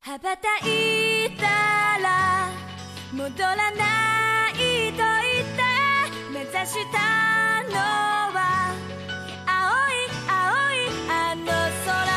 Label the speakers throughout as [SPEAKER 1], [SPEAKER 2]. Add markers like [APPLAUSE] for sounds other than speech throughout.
[SPEAKER 1] 羽ばたいたら戻らないと言って目指したのは青い青いあの空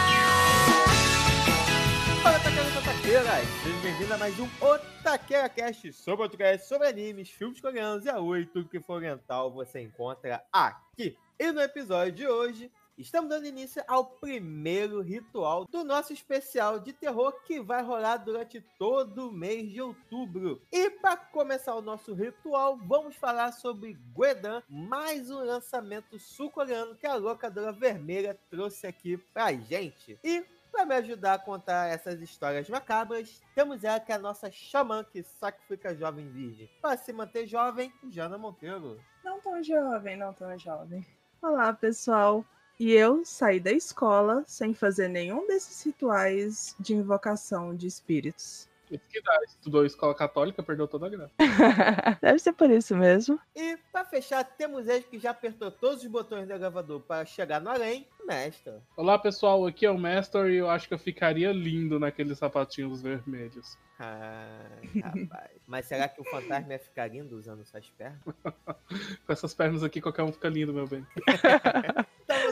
[SPEAKER 2] Fala, Taqueiras e Taqueiras! Seja bem-vindo a mais um Otaqueira Cast sobre podcast, sobre animes, filmes coreanos e aoi, tudo que for oriental você encontra aqui. E no episódio de hoje, estamos dando início ao primeiro ritual do nosso especial de terror que vai rolar durante todo o mês de outubro. E para começar o nosso ritual, vamos falar sobre Guedan, mais um lançamento sul-coreano que a locadora vermelha trouxe aqui pra gente. E para me ajudar a contar essas histórias macabras, temos ela que é a nossa xamã que sacrifica jovem virgem. Para se manter jovem, Jana Monteiro.
[SPEAKER 3] Não tão jovem, não tão jovem. Olá, pessoal. E eu saí da escola sem fazer nenhum desses rituais de invocação de espíritos.
[SPEAKER 4] Isso que dá. Estudou escola católica, perdeu toda a graça. [LAUGHS]
[SPEAKER 3] Deve ser por isso mesmo.
[SPEAKER 2] E para fechar, temos ele que já apertou todos os botões do gravador para chegar no além, mestre.
[SPEAKER 4] Olá, pessoal. Aqui é o Master e eu acho que eu ficaria lindo naqueles sapatinhos vermelhos.
[SPEAKER 2] Ai, rapaz. [LAUGHS] Mas será que o fantasma ia ficar lindo usando essas pernas? [LAUGHS]
[SPEAKER 4] Com essas pernas aqui, qualquer um fica lindo, meu bem.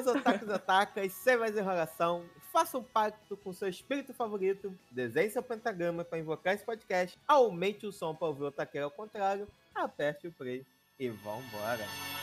[SPEAKER 2] Meus otakus atacas, sem mais enrolação, faça um pacto com seu espírito favorito, desenhe seu pentagrama para invocar esse podcast, aumente o som para ouvir o taqueiro ao contrário, aperte o play e vambora. Então,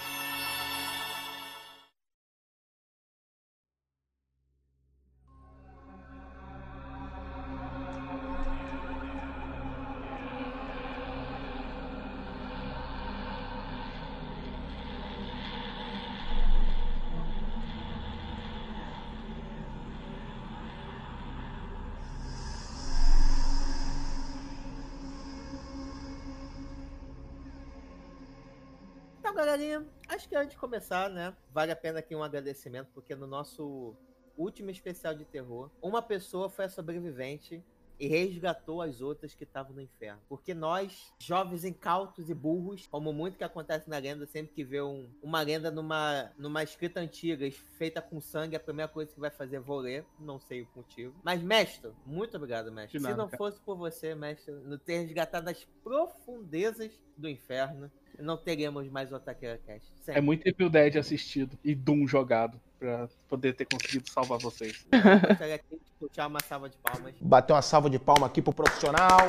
[SPEAKER 2] galerinha, acho que antes de começar, né, vale a pena aqui um agradecimento, porque no nosso último especial de terror, uma pessoa foi a sobrevivente e resgatou as outras que estavam no inferno. Porque nós, jovens incautos e burros, como muito que acontece na lenda, sempre que vê um- uma lenda numa, numa escrita antiga feita com sangue, a primeira coisa que vai fazer é vou ler, não sei o motivo. Mas, mestre, muito obrigado, mestre.
[SPEAKER 4] De
[SPEAKER 2] Se
[SPEAKER 4] nada,
[SPEAKER 2] não fosse por você, mestre, no ter resgatado as profundezas do inferno, não teríamos mais o Ataqueira Cast.
[SPEAKER 4] É
[SPEAKER 2] Sempre.
[SPEAKER 4] muito Evil Dead assistido e Doom jogado pra poder ter conseguido salvar vocês.
[SPEAKER 2] Eu gostaria aqui puxar uma salva de palmas
[SPEAKER 5] Bater uma salva de palma aqui pro profissional.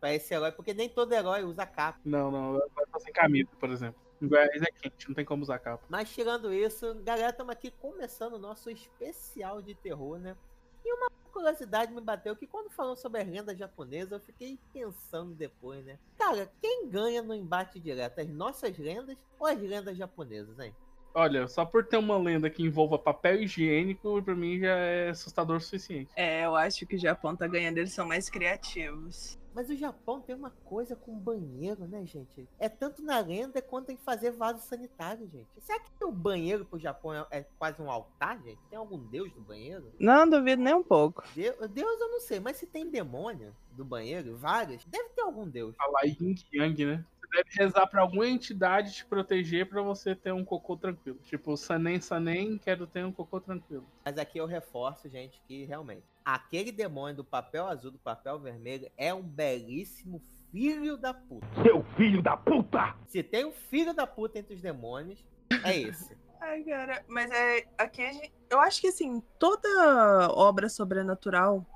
[SPEAKER 2] pra esse herói, porque nem todo herói usa capa.
[SPEAKER 4] Não, não, vai fazer camisa, por exemplo. Em Goiás é quente, não tem como usar capa.
[SPEAKER 2] Mas tirando isso, galera, estamos aqui começando o nosso especial de terror, né? E uma curiosidade me bateu que quando falam sobre as lendas japonesas, eu fiquei pensando depois, né? Cara, quem ganha no embate direto? As nossas lendas ou as lendas japonesas, hein?
[SPEAKER 4] Olha, só por ter uma lenda que envolva papel higiênico, pra mim já é assustador o suficiente.
[SPEAKER 3] É, eu acho que o Japão tá ganhando, eles são mais criativos.
[SPEAKER 2] Mas o Japão tem uma coisa com banheiro, né, gente? É tanto na lenda quanto em fazer vaso sanitário, gente. Será que o banheiro pro Japão é, é quase um altar, gente? Tem algum deus do banheiro?
[SPEAKER 3] Não duvido nem um pouco.
[SPEAKER 2] Deus, Deus eu não sei, mas se tem demônio do banheiro, vários, deve ter algum deus.
[SPEAKER 4] Falar yin yang, né? Deve rezar pra alguma entidade te proteger pra você ter um cocô tranquilo. Tipo, Sanem Sanem, quero ter um cocô tranquilo.
[SPEAKER 2] Mas aqui eu reforço, gente, que realmente aquele demônio do papel azul, do papel vermelho, é um belíssimo filho da puta.
[SPEAKER 5] Seu filho da puta!
[SPEAKER 2] Se tem um filho da puta entre os demônios, é esse. [LAUGHS]
[SPEAKER 3] Ai, cara, mas é. Aqui a gente. Eu acho que assim, toda obra sobrenatural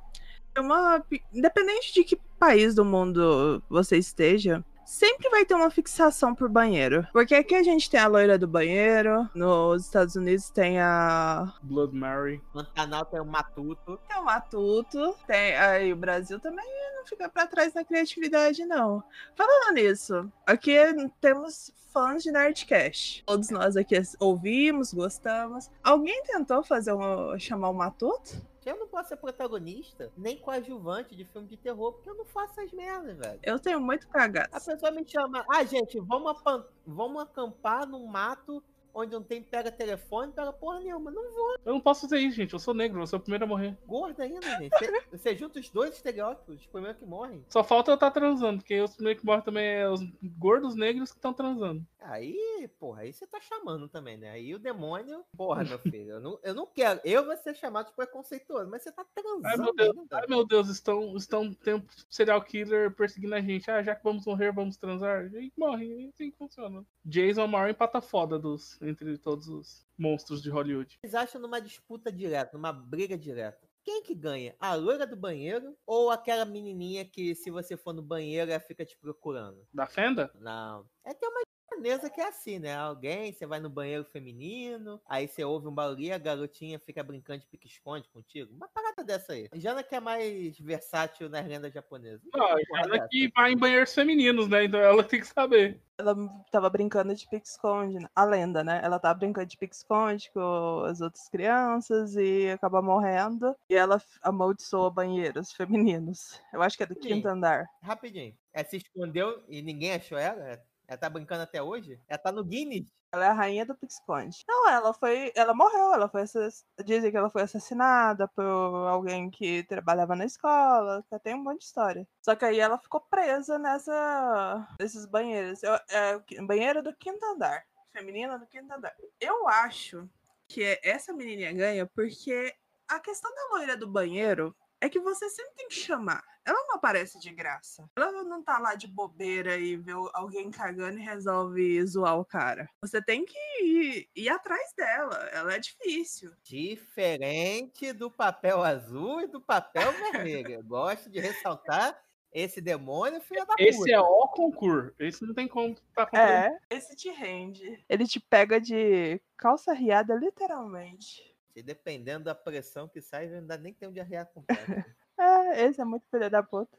[SPEAKER 3] é uma. Independente de que país do mundo você esteja. Sempre vai ter uma fixação por banheiro. Porque aqui a gente tem a loira do banheiro. Nos Estados Unidos tem a.
[SPEAKER 4] Blood Mary.
[SPEAKER 2] No canal tem o Matuto.
[SPEAKER 3] Tem o Matuto. Tem. Aí o Brasil também não fica pra trás na criatividade, não. Falando nisso, aqui temos fãs de Nerdcast. Todos nós aqui ouvimos, gostamos. Alguém tentou fazer um, chamar o Matuto?
[SPEAKER 2] Eu não posso ser protagonista, nem coadjuvante de filme de terror, porque eu não faço as merdas, velho.
[SPEAKER 3] Eu tenho muito cagado.
[SPEAKER 2] A pessoa me chama, ah, gente, vamos, vamos acampar num mato onde não tem pega telefone, pega porra nenhuma. Não vou.
[SPEAKER 4] Eu não posso fazer isso, gente. Eu sou negro, eu sou o primeiro a morrer.
[SPEAKER 2] Gorda ainda, gente. Você, junta os dois estereótipos, os primeiros que morrem.
[SPEAKER 4] Só falta eu estar transando, porque os primeiros que morrem também é os gordos negros que estão transando.
[SPEAKER 2] Aí, porra, aí você tá chamando também, né? Aí o demônio, porra, meu filho, eu não, eu não quero. Eu vou ser chamado de preconceituoso, mas você tá transando.
[SPEAKER 4] Ai meu Deus,
[SPEAKER 2] ainda.
[SPEAKER 4] ai, meu Deus estão, estão tem um serial killer perseguindo a gente. Ah, já que vamos morrer, vamos transar. E morre, assim que funciona. Jason é o maior empata foda dos, entre todos os monstros de Hollywood.
[SPEAKER 2] Vocês acham numa disputa direta, numa briga direta? Quem que ganha? A loira do banheiro ou aquela menininha que se você for no banheiro ela fica te procurando?
[SPEAKER 4] Da Fenda?
[SPEAKER 2] Não. É tem uma japonesa que é assim, né? Alguém, você vai no banheiro feminino, aí você ouve um barulho, a garotinha fica brincando de pique-esconde contigo. Uma parada dessa aí. Jana que é mais versátil nas lendas japonesas.
[SPEAKER 4] Não, ela que vai em banheiros femininos, né? Então ela [LAUGHS] tem que saber.
[SPEAKER 3] Ela tava brincando de pique-esconde, a lenda, né? Ela tava brincando de pique-esconde com as outras crianças e acaba morrendo. E ela amaldiçoa banheiros femininos. Eu acho que é do
[SPEAKER 2] Sim.
[SPEAKER 3] quinto andar.
[SPEAKER 2] Rapidinho. Ela se escondeu e ninguém achou ela? Ela tá brincando até hoje? Ela tá no Guinness?
[SPEAKER 3] Ela é a rainha do pique-esconde. Não, ela foi. Ela morreu, ela foi assass... Dizem que ela foi assassinada por alguém que trabalhava na escola. que Tem um monte de história. Só que aí ela ficou presa nessa. nesses banheiros. Eu- É, banheiro do quinto andar. Feminina do quinto andar. Eu acho que essa menininha ganha porque a questão da loira do banheiro é que você sempre tem que chamar. Ela não aparece de graça. Ela não tá lá de bobeira e vê alguém cagando e resolve zoar o cara. Você tem que ir, ir atrás dela. Ela é difícil.
[SPEAKER 2] Diferente do papel azul e do papel vermelho. Eu gosto de ressaltar esse demônio, filho da
[SPEAKER 4] Esse
[SPEAKER 2] puta.
[SPEAKER 4] é o concurso. Esse não tem como tá comprando.
[SPEAKER 3] É, esse te rende. Ele te pega de calça riada, literalmente.
[SPEAKER 2] E dependendo da pressão que sai, não dá nem tempo de arriar completo. [LAUGHS]
[SPEAKER 3] É, esse é muito filho da puta.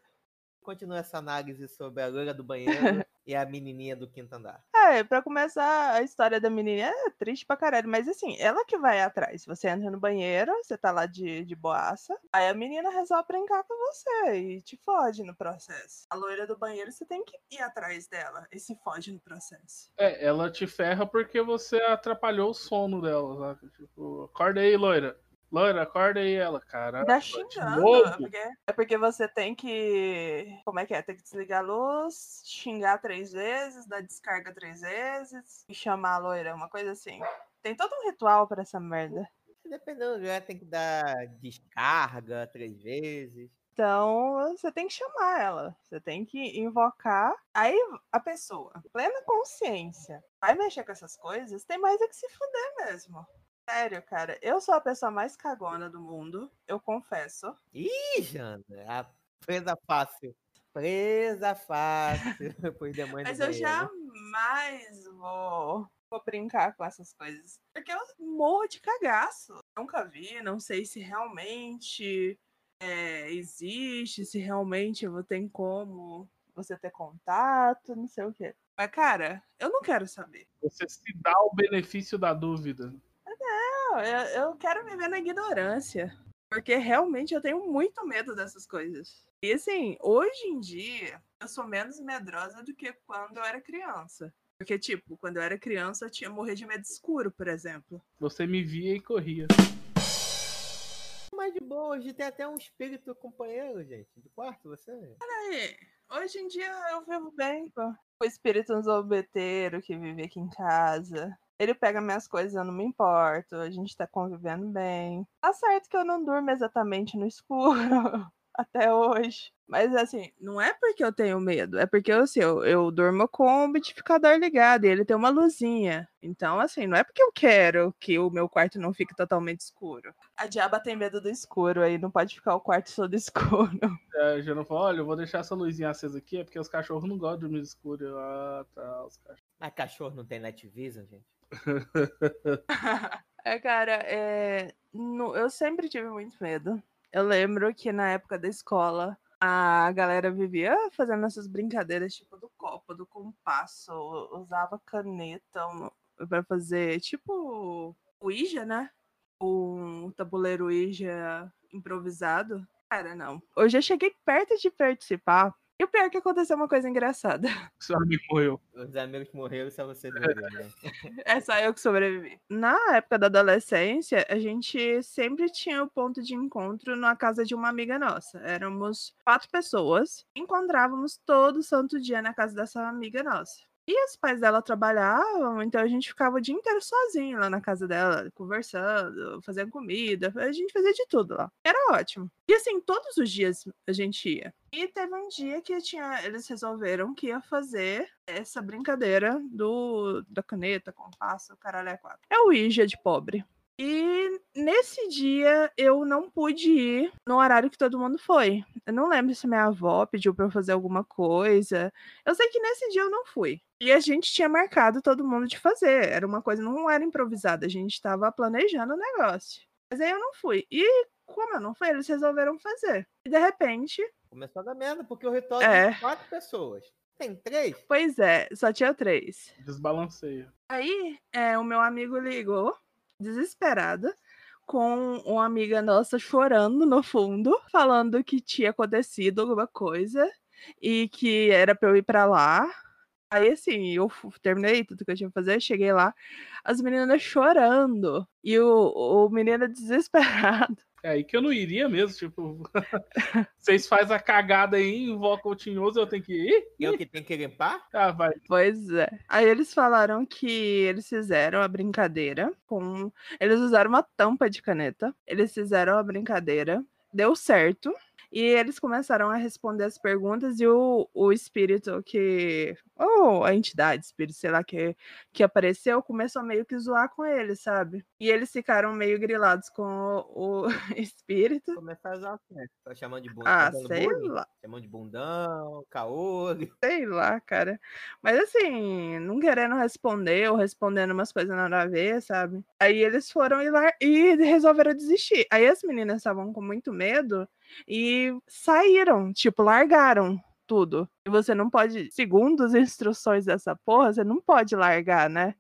[SPEAKER 2] Continua essa análise sobre a loira do banheiro [LAUGHS] e a menininha do quinto andar.
[SPEAKER 3] É, pra começar, a história da menininha é triste pra caralho, mas assim, ela que vai atrás. Você entra no banheiro, você tá lá de, de boaça, aí a menina resolve brincar com você e te fode no processo. A loira do banheiro, você tem que ir atrás dela e se fode no processo.
[SPEAKER 4] É, ela te ferra porque você atrapalhou o sono dela, sabe? Tipo, acorda aí, loira. Loira, acorda aí ela, cara.
[SPEAKER 3] Dá
[SPEAKER 4] de
[SPEAKER 3] xingando,
[SPEAKER 4] novo?
[SPEAKER 3] é porque, é porque você tem que. Como é que é? Tem que desligar a luz, xingar três vezes, dar descarga três vezes e chamar a loira, uma coisa assim. Tem todo um ritual pra essa merda.
[SPEAKER 2] Dependendo do lugar, tem que dar descarga três vezes.
[SPEAKER 3] Então, você tem que chamar ela. Você tem que invocar. Aí a pessoa, plena consciência, vai mexer com essas coisas, tem mais é que se fuder mesmo. Sério, cara. Eu sou a pessoa mais cagona do mundo, eu confesso.
[SPEAKER 2] Ih, Jana, a presa fácil. Presa fácil [LAUGHS] por demônio
[SPEAKER 3] Mas
[SPEAKER 2] do
[SPEAKER 3] eu jamais vou, vou brincar com essas coisas. Porque eu morro de cagaço. Nunca vi, não sei se realmente é, existe, se realmente eu tem como você ter contato, não sei o quê. Mas, cara, eu não quero saber.
[SPEAKER 4] Você se dá o benefício da dúvida.
[SPEAKER 3] Não, eu, eu quero viver na ignorância. Porque realmente eu tenho muito medo dessas coisas. E assim, hoje em dia, eu sou menos medrosa do que quando eu era criança. Porque, tipo, quando eu era criança, eu tinha morrer de medo escuro, por exemplo.
[SPEAKER 4] Você me via e corria.
[SPEAKER 2] Mas de boa, hoje tem até um espírito companheiro, gente. De quarto, você.
[SPEAKER 3] Aí, hoje em dia eu vivo bem com o espírito zombeteiro que vive aqui em casa. Ele pega minhas coisas, eu não me importo. A gente tá convivendo bem. Tá certo que eu não durmo exatamente no escuro [LAUGHS] até hoje. Mas assim, não é porque eu tenho medo, é porque assim, eu, eu durmo com o umidificador ligado e ele tem uma luzinha. Então, assim, não é porque eu quero que o meu quarto não fique totalmente escuro. A diaba tem medo do escuro, aí não pode ficar o quarto todo [LAUGHS] escuro.
[SPEAKER 4] É, já não falou, olha, eu vou deixar essa luzinha acesa aqui, é porque os cachorros não gostam de dormir escuro. Ah, tá, os cachorros.
[SPEAKER 2] Mas cachorro não tem night vision, gente. [LAUGHS]
[SPEAKER 3] É, cara, é... no- eu sempre tive muito medo. Eu lembro que na época da escola, a galera vivia fazendo essas brincadeiras, tipo, do copo, do compasso, usava caneta pra fazer, tipo, Ouija, né? Um tabuleiro Ouija improvisado. Cara, não. Hoje eu cheguei perto de participar, E o pior é que aconteceu uma coisa engraçada. [LAUGHS]
[SPEAKER 4] Seu amigo morreu.
[SPEAKER 2] Os amigos morreram, só você viveu, né? [LAUGHS]
[SPEAKER 3] É só eu que sobrevivi. Na época da adolescência, a gente sempre tinha o ponto de encontro na casa de uma amiga nossa. Éramos quatro pessoas. Encontrávamos todo santo dia na casa dessa amiga nossa. E os pais dela trabalhavam, então a gente ficava o dia inteiro sozinho lá na casa dela, conversando, fazendo comida, a gente fazia de tudo lá. Era ótimo. E assim, todos os dias a gente ia. E teve um dia que tinha, eles resolveram que ia fazer essa brincadeira do da caneta, compasso, caralho é quatro. É o Ija de pobre. E nesse dia eu não pude ir no horário que todo mundo foi. Eu não lembro se minha avó pediu pra eu fazer alguma coisa. Eu sei que nesse dia eu não fui. E a gente tinha marcado todo mundo de fazer. Era uma coisa, não era improvisada, a gente estava planejando o negócio. Mas aí eu não fui. E como eu não fui, eles resolveram fazer. E de repente,
[SPEAKER 2] Começou a dar merda, porque o ritual
[SPEAKER 3] É.
[SPEAKER 2] tem quatro pessoas. Tem três?
[SPEAKER 3] pois é, só tinha três.
[SPEAKER 4] Desbalanceia.
[SPEAKER 3] Aí, é, o meu amigo ligou, desesperada, com uma amiga nossa chorando no fundo, falando que tinha acontecido alguma coisa e que era pra eu ir pra lá. Aí, assim, eu terminei tudo que eu tinha que fazer, cheguei lá, as meninas chorando e o, o menino [LAUGHS] desesperado.
[SPEAKER 4] É aí que eu não iria mesmo, tipo. [LAUGHS] Vocês fazem a cagada aí, invocam o tinhoso, eu tenho que ir?
[SPEAKER 2] Eu que tenho que limpar?
[SPEAKER 4] Ah, vai.
[SPEAKER 3] Pois é. Aí eles falaram que eles fizeram a brincadeira com. Eles usaram uma tampa de caneta. Eles fizeram a brincadeira. Deu certo. E eles começaram a responder as perguntas e o, o espírito que. Ou a entidade, espírito, sei lá, que, que apareceu, começou meio que zoar com eles, sabe? E eles ficaram meio grilados com o, o [LAUGHS] espírito.
[SPEAKER 2] Começar a usar o quê? Tá chamando de bundão?
[SPEAKER 3] Ah,
[SPEAKER 2] fazendo
[SPEAKER 3] sei
[SPEAKER 2] bullying?
[SPEAKER 3] lá.
[SPEAKER 2] Chamando de bundão, caolho. [LAUGHS]
[SPEAKER 3] Sei lá, cara. Mas assim, não querendo responder ou respondendo umas coisas nada a ver, sabe? Aí eles foram e, lar- e resolveram desistir. Aí as meninas estavam com muito medo e saíram, tipo, largaram tudo. E você não pode, segundo as instruções dessa porra, você não pode largar, né?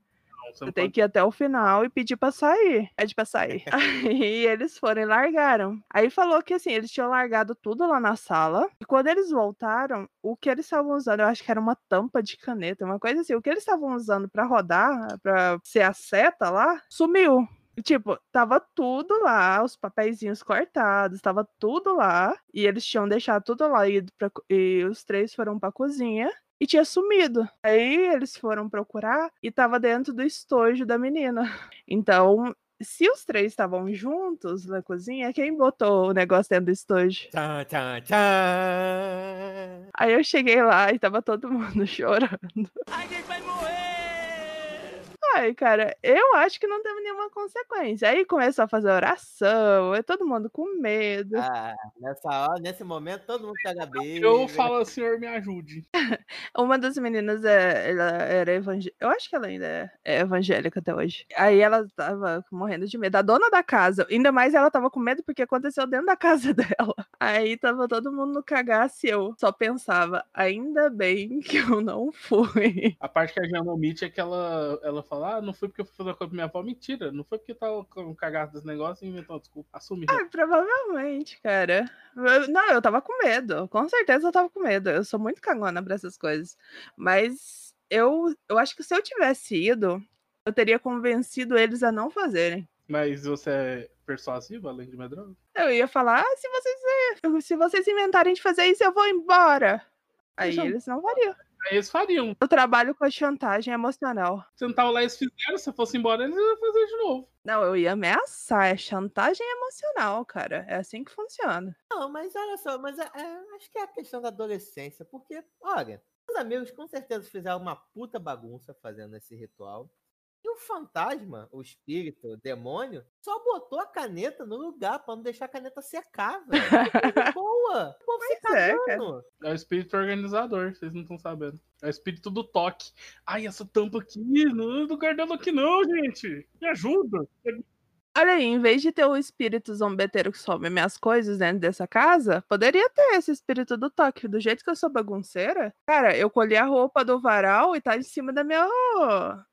[SPEAKER 4] Você
[SPEAKER 3] Você tem
[SPEAKER 4] pode-
[SPEAKER 3] que ir até o final e pedir pra sair. Pede pra sair. [LAUGHS] Aí eles foram e largaram. Aí falou que assim, eles tinham largado tudo lá na sala. E quando eles voltaram, o que eles estavam usando, eu acho que era uma tampa de caneta, uma coisa assim. O que eles estavam usando pra rodar, pra ser a seta lá, sumiu. Tipo, tava tudo lá, os papeizinhos cortados, tava tudo lá. E eles tinham deixado tudo lá e, ido pra e os três foram pra cozinha e tinha sumido. Aí eles foram procurar e tava dentro do estojo da menina. [LAUGHS] Então, se os três estavam juntos na cozinha, quem botou o negócio dentro do estojo?
[SPEAKER 2] Tchan, tchan, tchan.
[SPEAKER 3] Aí eu cheguei lá e tava todo [LAUGHS] mundo chorando. Ai, cara, eu acho que não teve nenhuma consequência. Aí começou a fazer oração, aí todo mundo com medo.
[SPEAKER 2] Ah, nessa hora, nesse momento, todo mundo pega beijo.
[SPEAKER 4] Eu falo, senhor, me ajude. [LAUGHS]
[SPEAKER 3] Uma das meninas é, ela era evangélica. Eu acho que ela ainda é, é evangélica até hoje. Aí ela tava morrendo de medo. A dona da casa, ainda mais ela tava com medo porque aconteceu dentro da casa [LAUGHS] dela. Aí tava todo mundo no cagaço e eu só pensava, ainda bem que eu não fui.
[SPEAKER 4] A parte que a Jana omite é que ela, ela fala, ah, não foi porque eu fui fazer uma coisa pra minha avó. Mentira, não foi porque tava com cagado desse negócio e inventou uma desculpa. Assume.
[SPEAKER 3] Ah, provavelmente, cara. Eu- Não, eu tava com medo. Com certeza eu tava com medo. Eu sou muito cagona pra essas coisas. Mas eu, eu acho que se eu tivesse ido, eu teria convencido eles a não fazerem.
[SPEAKER 4] Mas você é persuasiva, além de medrosa?
[SPEAKER 3] Eu ia falar, ah, se vocês, se vocês inventarem de fazer isso, eu vou embora. Aí
[SPEAKER 4] Deixa eu-
[SPEAKER 3] eles não fariam.
[SPEAKER 4] Aí eles fariam.
[SPEAKER 3] Eu trabalho com a chantagem emocional.
[SPEAKER 4] Você não tava lá, eles fizeram, se fosse embora, eles iam fazer de novo.
[SPEAKER 3] Não, eu ia ameaçar. É chantagem emocional, cara. É assim que funciona.
[SPEAKER 2] Não, mas olha só, mas é- é, acho que é a questão da adolescência, porque, olha, os amigos com certeza fizeram uma puta bagunça fazendo esse ritual. E o fantasma, o espírito, o demônio, só botou a caneta no lugar pra não deixar a caneta secar, velho. Coisa [LAUGHS] boa! O povo se
[SPEAKER 3] Pois é,
[SPEAKER 2] cagando.
[SPEAKER 4] É o espírito organizador, vocês não estão sabendo. É o espírito do toque. Ai, essa tampa aqui, não, não guardando aqui não, gente. Me ajuda.
[SPEAKER 3] Olha aí, em vez de ter o espírito zombeteiro que some minhas coisas dentro dessa casa, poderia ter esse espírito do toque. Do jeito que eu sou bagunceira, cara, eu colhi a roupa do varal e tá em cima da minha,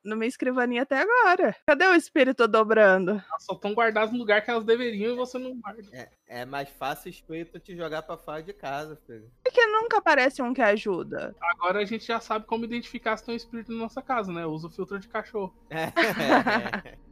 [SPEAKER 3] na minha escrivaninha até agora. Cadê o espírito dobrando?
[SPEAKER 4] Elas só estão guardadas no lugar que elas deveriam e você não guarda.
[SPEAKER 2] É, é mais fácil o espírito te jogar pra fora de casa, filho.
[SPEAKER 3] Porque não nunca aparece um que ajuda?
[SPEAKER 4] Agora a gente já sabe como identificar se tem um espírito na nossa casa, né? Usa o filtro de cachorro. [LAUGHS]
[SPEAKER 2] É.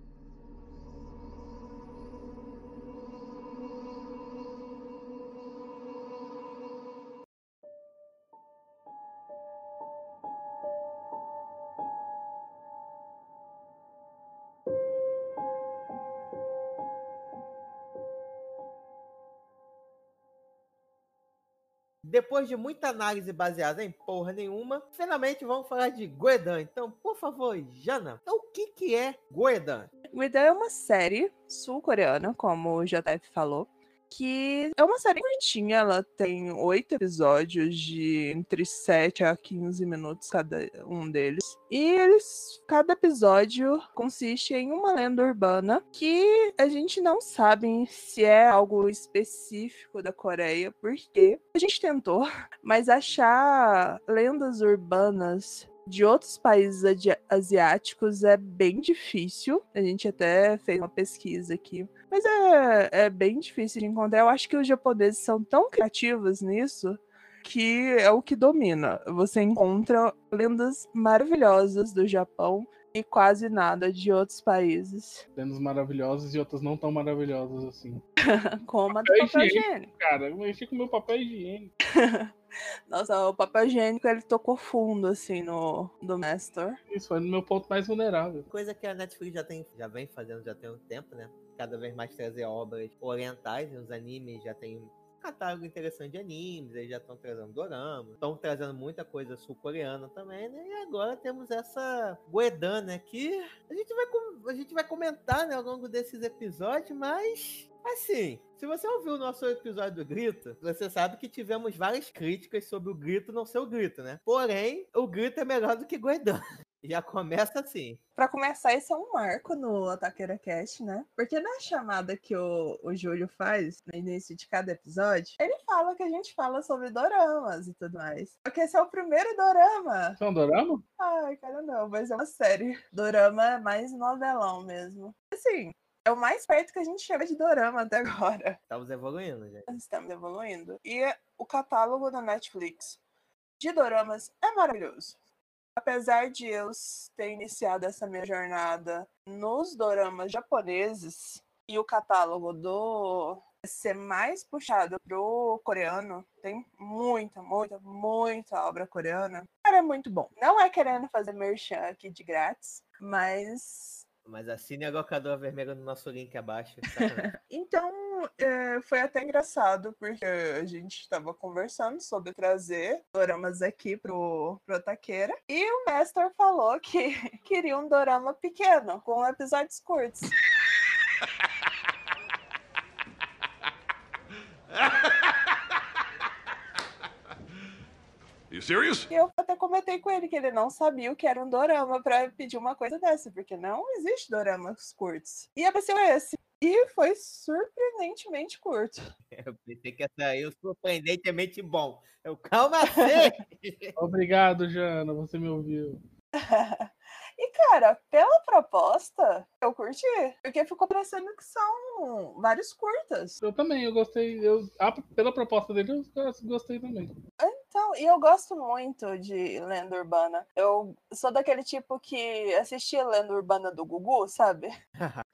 [SPEAKER 2] Depois de muita análise baseada em porra nenhuma, finalmente vamos falar de Goedan. Então, por favor, Jana, então, o que, que é Goedan?
[SPEAKER 3] Guida é uma série sul-coreana, como o JF falou, que é uma série curtinha, ela tem oito episódios de entre 7 a 15 minutos cada um deles. E eles, cada episódio consiste em uma lenda urbana que a gente não sabe se é algo específico da Coreia, porque a gente tentou, [LAUGHS] mas achar lendas urbanas de outros países asiáticos é bem difícil. A gente até fez uma pesquisa aqui. Mas é, é bem difícil de encontrar. Eu acho que os japoneses são tão criativos nisso que é o que domina. Você encontra lendas maravilhosas do Japão e quase nada de outros países.
[SPEAKER 4] Lendas maravilhosas e outras não tão maravilhosas assim. [LAUGHS]
[SPEAKER 3] Como a do
[SPEAKER 4] Papel
[SPEAKER 3] papel
[SPEAKER 4] higiênico.
[SPEAKER 3] higiênico.
[SPEAKER 4] Cara, eu mexi com meu papel higiênico. [LAUGHS]
[SPEAKER 3] Nossa, o papel higiênico ele tocou fundo assim no do Master.
[SPEAKER 4] Isso foi no meu ponto mais vulnerável.
[SPEAKER 2] Coisa que a Netflix já, tem, já vem fazendo já tem um tempo, né? Cada vez mais trazer obras orientais, né? os animes já tem catálogo interessante de animes, eles já estão trazendo dorama, estão trazendo muita coisa sul-coreana também, né? E agora temos essa Goedan, né? Que a gente vai, a gente vai comentar né, ao longo desses episódios, mas Assim, se você ouviu o nosso episódio do Grito, você sabe que tivemos várias críticas sobre o Grito não ser o Grito, né? Porém, o Grito é melhor do que Goedan. [LAUGHS] Já começa assim.
[SPEAKER 3] Pra começar, esse é um marco no Ataqueira Cast, né? Porque na chamada que o, o Júlio faz no início de cada episódio, ele fala que a gente fala sobre doramas e tudo mais. Porque esse é o primeiro dorama.
[SPEAKER 4] Isso é um dorama?
[SPEAKER 3] Ai, cara, não, mas é uma série. Dorama é mais novelão mesmo. Assim, é o mais perto que a gente chega de dorama até agora.
[SPEAKER 2] Estamos evoluindo, gente.
[SPEAKER 3] Estamos evoluindo. E o catálogo da Netflix de doramas é maravilhoso. Apesar de eu ter iniciado essa minha jornada nos doramas japoneses e o catálogo do ser mais puxado pro coreano, tem muita, muita, muita obra coreana. Cara, é muito bom. Não é querendo fazer merchan aqui de grátis, mas
[SPEAKER 2] Mas assine a locadora vermelha no nosso link abaixo. [LAUGHS] sacanagem.
[SPEAKER 3] Então, é, foi até engraçado, porque a gente estava conversando sobre trazer doramas aqui pro, pro Taqueira, e o Master falou que [LAUGHS] queria um dorama pequeno, com episódios curtos.
[SPEAKER 6] You serious?
[SPEAKER 3] Eu até comentei com ele que ele não sabia o que era um dorama para pedir uma coisa dessa, porque não existe doramas curtos. E apareceu esse. E foi surpreendentemente curto. [LAUGHS]
[SPEAKER 2] Eu pensei que ia sair surpreendentemente bom. Eu, calma assim! [LAUGHS]
[SPEAKER 4] Obrigado, Jana, você me ouviu. [LAUGHS]
[SPEAKER 3] E, cara, pela proposta, eu curti. Porque ficou parecendo que são vários curtas.
[SPEAKER 4] Eu também, eu gostei. Eu, ah, pela proposta dele, eu gos- gostei também.
[SPEAKER 3] Então, e eu gosto muito de lenda urbana. Eu sou daquele tipo que assistia lenda urbana do Gugu, sabe?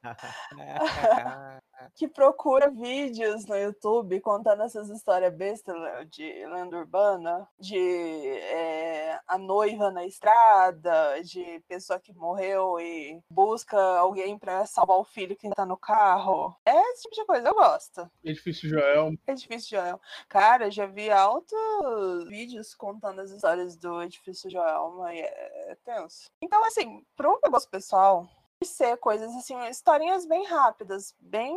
[SPEAKER 3] [LAUGHS] Que procura vídeos no YouTube contando essas histórias bestas né, de lenda urbana, de eh, a noiva na estrada, de pessoa que morreu e busca alguém pra salvar o filho que tá no carro. É esse tipo de coisa, eu gosto.
[SPEAKER 4] Edifício Joel.
[SPEAKER 3] É difícil, Joel. Cara, já vi altos vídeos contando as histórias do edifício Joelma e é tenso. Então, assim, pro pessoal, ser coisas assim, historinhas bem rápidas, bem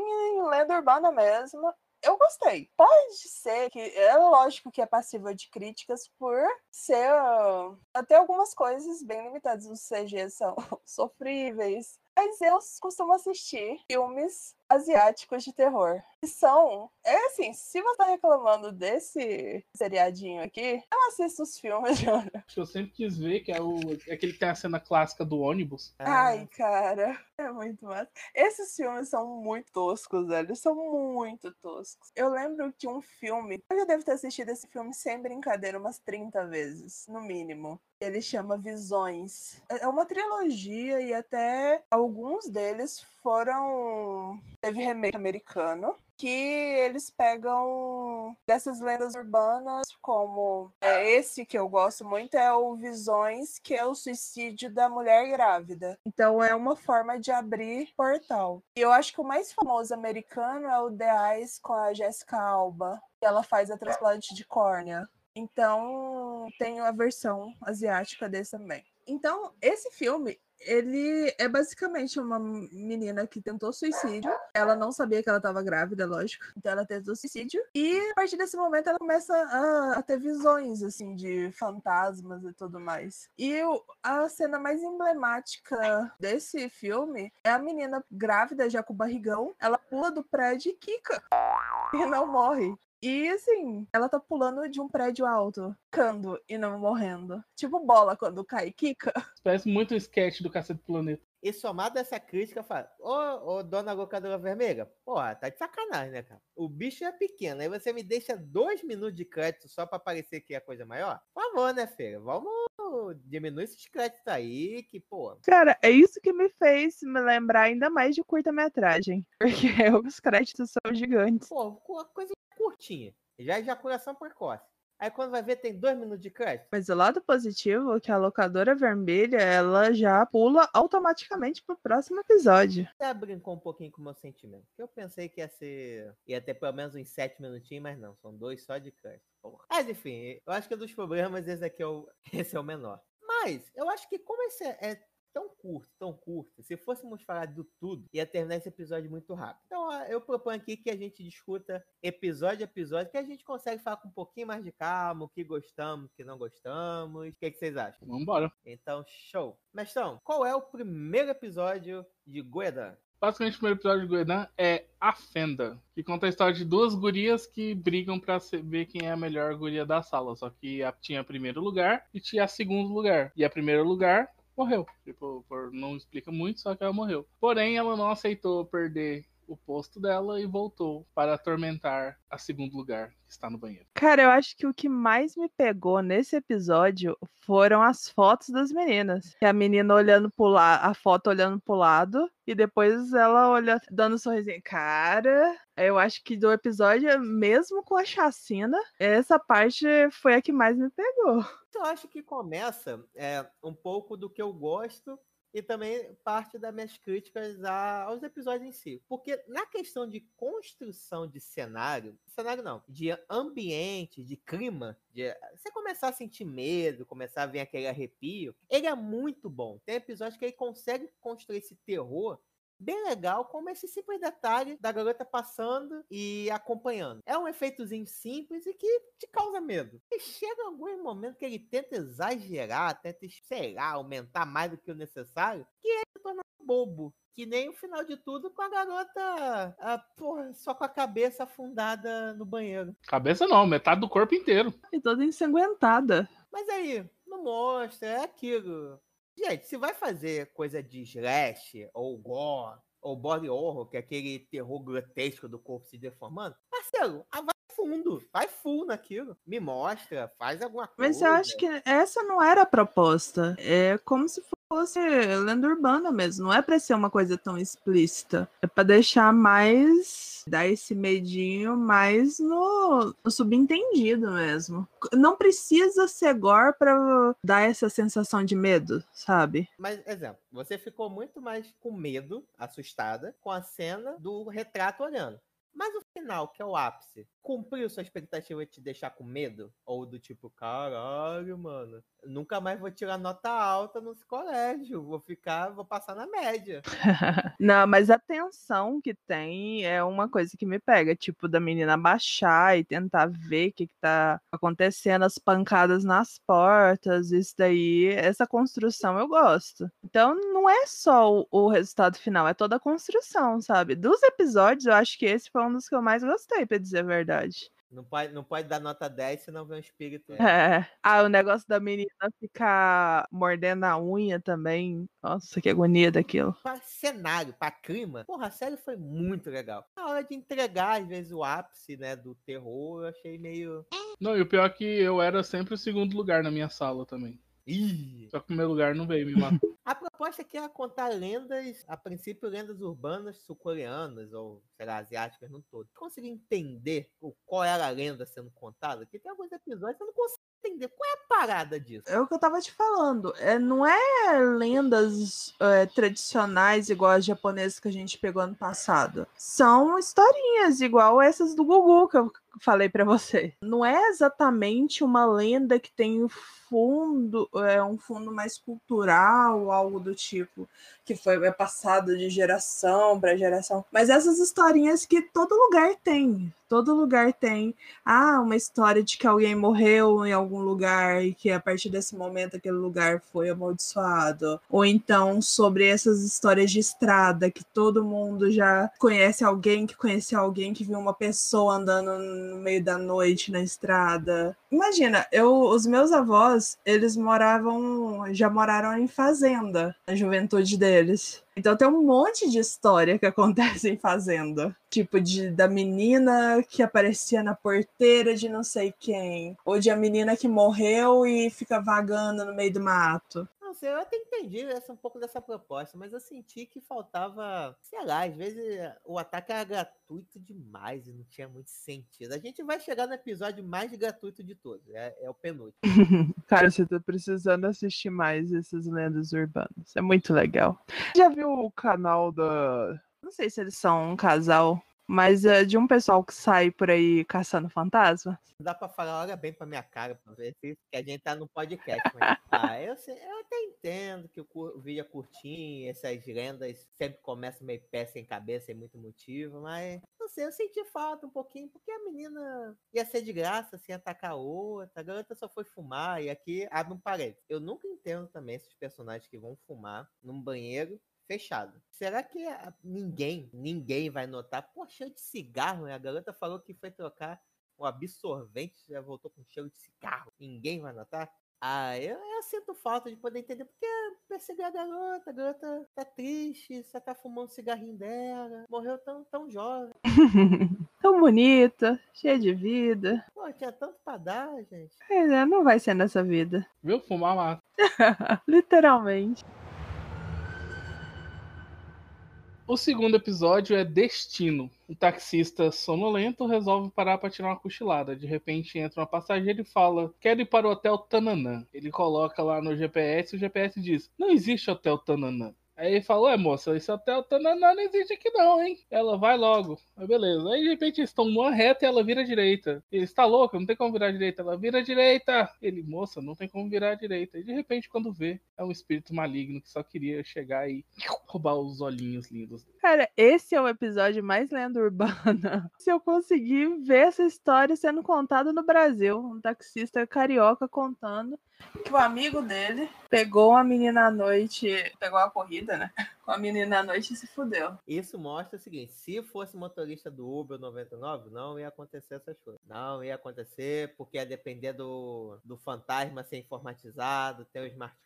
[SPEAKER 3] lenda urbana mesmo. Eu gostei. Pode ser que é lógico que é passiva de críticas por ser ah, até algumas coisas bem limitadas. Os CG são [LAUGHS] sofríveis, Mas eu costumo assistir filmes asiáticos de terror. Que são. É assim, se você tá reclamando desse seriadinho aqui, eu assisto os filmes. [LAUGHS]
[SPEAKER 4] Que eu sempre quis ver, que é o aquele que tem a cena clássica do ônibus.
[SPEAKER 3] Ai, cara, [LAUGHS] é muito massa. Esses filmes são muito toscos, velho. São muito toscos. Eu lembro de um filme. Eu já devo ter assistido esse filme sem brincadeira umas 30 vezes, no mínimo. Ele chama Visões. É uma trilogia e até alguns deles foram. Teve remake americano. Que eles pegam dessas lendas urbanas, como é, esse que eu gosto muito é o Visões, que é o suicídio da mulher grávida. Então é uma forma de abrir portal. E eu acho que o mais famoso americano é o The Eyes com a Jessica Alba, que ela faz a transplante de córnea. Então, tem a versão asiática desse também. Então, esse filme, ele é basicamente uma menina que tentou suicídio. Ela não sabia que ela estava grávida, lógico. Então ela tentou suicídio. E a partir desse momento ela começa a, a ter visões, assim, de fantasmas e tudo mais. E a cena mais emblemática desse filme é a menina grávida, já com barrigão. Ela pula do prédio e quica. [LAUGHS] E não morre. E assim, ela tá pulando de um prédio alto, cando e não morrendo. Tipo bola quando cai quica.
[SPEAKER 4] Parece muito o sketch do Cacete do Planeta.
[SPEAKER 2] E somado a essa crítica, fala: Ô, ô dona locadora vermelha, porra, tá de sacanagem, né, cara? O bicho é pequeno, aí você me deixa dois minutos de crédito só pra parecer que é coisa maior? Por favor, né, feira? Vamos diminuir esses créditos aí, que, pô.
[SPEAKER 3] Cara, é isso que me fez me lembrar ainda mais de curta-metragem. [LAUGHS] Porque os créditos são gigantes.
[SPEAKER 2] Pô, coisa curtinha. Já é ejaculação precoce. Aí quando vai ver, tem dois minutos de crédito.
[SPEAKER 3] Mas o lado positivo é que a locadora vermelha, ela já pula automaticamente pro próximo episódio.
[SPEAKER 2] Até brincou um pouquinho com o meu sentimento. Eu pensei que ia ser. ia ter pelo menos uns sete minutinhos, mas não, são dois só de crédito. Mas enfim, eu acho que é dos problemas, esse aqui é o, [LAUGHS] esse é o menor. Mas eu acho que como esse é tão curto, tão curto. Se fôssemos falar do tudo, ia terminar esse episódio muito rápido. Então, eu proponho aqui que a gente discuta episódio a episódio, que a gente consegue falar com um pouquinho mais de calma, o que gostamos, o que não gostamos. O que, é que vocês acham?
[SPEAKER 4] Vambora.
[SPEAKER 2] Então, show. Mestrão, qual é o primeiro episódio de Goedan?
[SPEAKER 4] Basicamente, o primeiro episódio de Goedan é A Fenda, que conta a história de duas gurias que brigam pra ver quem é a melhor guria da sala. Só que a, tinha primeiro lugar e tinha segundo lugar. E a primeiro lugar morreu. Tipo, por, não explica muito, só que ela morreu. Porém, ela não aceitou perder o posto dela e voltou para atormentar a segundo lugar, que está no banheiro.
[SPEAKER 3] Cara, eu acho que o que mais me pegou nesse episódio foram as fotos das meninas. Que a menina olhando pro lado, a foto olhando pro lado, e depois ela olha, dando um sorrisinho. Cara, eu acho que do episódio, mesmo com a chacina, essa parte foi a que mais me pegou.
[SPEAKER 2] Eu acho que começa é, um pouco do que eu gosto e também parte das minhas críticas aos episódios em si. Porque na questão de construção de cenário, cenário não, de ambiente, de clima, de você começar a sentir medo, começar a ver aquele arrepio, ele é muito bom. Tem episódios que ele consegue construir esse terror bem legal, como esse simples detalhe da garota passando e acompanhando. É um efeitozinho simples e que te causa medo. E chega algum momento que ele tenta exagerar, tenta, sei lá, aumentar mais do que o necessário, que ele se torna bobo. Que nem o final de tudo com a garota, a, porra, só com a cabeça afundada no banheiro.
[SPEAKER 4] Cabeça não, metade do corpo inteiro.
[SPEAKER 3] E toda ensanguentada.
[SPEAKER 2] Mas aí, não mostra, é aquilo. Gente, se vai fazer coisa de slash, ou gore, ou body horror, que é aquele terror grotesco do corpo se deformando, parceiro, vai fundo, vai full naquilo. Me mostra, faz alguma coisa.
[SPEAKER 3] Mas eu acho que essa não era a proposta. É como se fosse lenda urbana mesmo. Não é pra ser uma coisa tão explícita. É pra deixar mais dar esse medinho mais no, no subentendido mesmo. Não precisa ser gore para dar essa sensação de medo, sabe?
[SPEAKER 2] Mas, exemplo, você ficou muito mais com medo, assustada, com a cena do retrato olhando. Mas o final, que é o ápice, cumpriu sua expectativa de te deixar com medo? Ou do tipo, caralho, mano, nunca mais vou tirar nota alta no colégio, vou ficar, vou passar na média. [LAUGHS]
[SPEAKER 3] Não, mas a tensão que tem é uma coisa que me pega, tipo, da menina baixar e tentar ver o que, que tá acontecendo, as pancadas nas portas, isso daí, essa construção eu gosto. Então não é só o, o resultado final, é toda a construção, sabe? Dos episódios, eu acho que esse foi um dos que eu mais gostei, pra dizer a verdade.
[SPEAKER 2] Não pode, não pode dar nota 10 senão vem um espírito.
[SPEAKER 3] É. Ah, o negócio da menina ficar mordendo a unha também. Nossa, que agonia daquilo.
[SPEAKER 2] Pra cenário, pra clima, porra, a série foi muito legal. Na hora de entregar, às vezes, o ápice, né, do terror, eu achei meio.
[SPEAKER 4] Não, e o pior é que eu era sempre o segundo lugar na minha sala também.
[SPEAKER 2] Ih!
[SPEAKER 4] Só que o meu lugar não veio me matar. [LAUGHS]
[SPEAKER 2] A proposta aqui é contar lendas, a princípio lendas urbanas sul-coreanas ou, sei lá, asiáticas no todo. Consegui entender o, qual era a lenda sendo contada? Porque tem alguns episódios que eu não consigo entender qual é a parada disso.
[SPEAKER 3] É o que eu tava te falando. É, não é lendas é, tradicionais igual as japonesas que a gente pegou ano passado. São historinhas igual essas do Gugu que eu falei pra você. Não é exatamente uma lenda que tem um fundo, é um fundo mais cultural, algo do tipo, que foi é passado de geração para geração. Mas essas historinhas que todo lugar tem. Todo lugar tem. Ah, uma história de que alguém morreu em algum lugar e que a partir desse momento aquele lugar foi amaldiçoado. Ou então sobre essas histórias de estrada que todo mundo já conhece alguém que conhece alguém que viu uma pessoa andando no meio da noite na estrada. Imagina, eu, os meus avós, eles moravam, já moraram em fazenda na juventude deles. Então tem um monte de história que acontece em fazenda. Tipo, de, da menina que aparecia na porteira de não sei quem. Ou de a menina que morreu e fica vagando no meio do mato.
[SPEAKER 2] Não sei, eu até entendi essa, um pouco dessa proposta, mas eu senti que faltava, sei lá, às vezes o ataque era gratuito demais e não tinha muito sentido. A gente vai chegar no episódio mais gratuito de todos, é, é o penúltimo. [LAUGHS]
[SPEAKER 3] Cara, você tá precisando assistir mais essas lendas urbanas. É muito legal. Já viu o canal da. Não sei se eles são um casal, mas é de um pessoal que sai por aí caçando fantasma.
[SPEAKER 2] Dá pra falar, olha bem pra minha cara pra ver se que a gente tá no podcast. Mas, ah, [LAUGHS] eu, sei, eu até entendo que o, vídeo é curtinho, essas lendas sempre começam meio pé sem cabeça, sem muito motivo, mas não sei, eu senti falta um pouquinho, porque a menina ia ser de graça, assim, atacar a outra, a garota só foi fumar, e aqui abre um parênteses. Eu nunca entendo também esses personagens que vão fumar num banheiro fechado. Será que a- ninguém, ninguém vai notar? Pô, cheio de cigarro, né? A garota falou que foi trocar o absorvente, já voltou com cheiro de cigarro. Ninguém vai notar? Ah, eu, eu sinto falta de poder entender, porque perseguir a garota, a garota tá triste, só tá fumando o cigarrinho dela, morreu tão, tão jovem. [LAUGHS]
[SPEAKER 3] Tão bonita, cheia de vida.
[SPEAKER 2] Pô, tinha tanto pra dar, gente.
[SPEAKER 3] É, não vai ser nessa vida.
[SPEAKER 4] Viu? Fumar mata. [LAUGHS]
[SPEAKER 3] Literalmente.
[SPEAKER 4] O segundo episódio é Destino. Um taxista sonolento resolve parar para tirar uma cochilada. De repente entra uma passageira e fala: Quero ir para o Hotel Tananã. Ele coloca lá no GPS e o GPS diz: Não existe Hotel Tananã. Aí ele fala, ué moça, esse hotel não existe aqui não, hein? Ela vai logo. Aí beleza. Aí de repente eles estão numa reta e ela vira à direita. Ele está louca, não tem como virar à direita. Ela vira à direita. Ele, moça, não tem como virar à direita. E de repente quando vê, é um espírito maligno que só queria chegar e roubar os olhinhos lindos.
[SPEAKER 3] Cara, esse é o episódio mais lenda urbana. [LAUGHS] Se eu conseguir ver essa história sendo contada no Brasil, um taxista carioca contando que o amigo dele pegou uma menina à noite, pegou a corrida, né? [LAUGHS] Com a menina à noite e se fudeu.
[SPEAKER 2] Isso mostra o seguinte: se fosse motorista do Uber 99, não ia acontecer essas coisas. Não ia acontecer, porque ia depender do, do fantasma ser informatizado, ter um smartphone,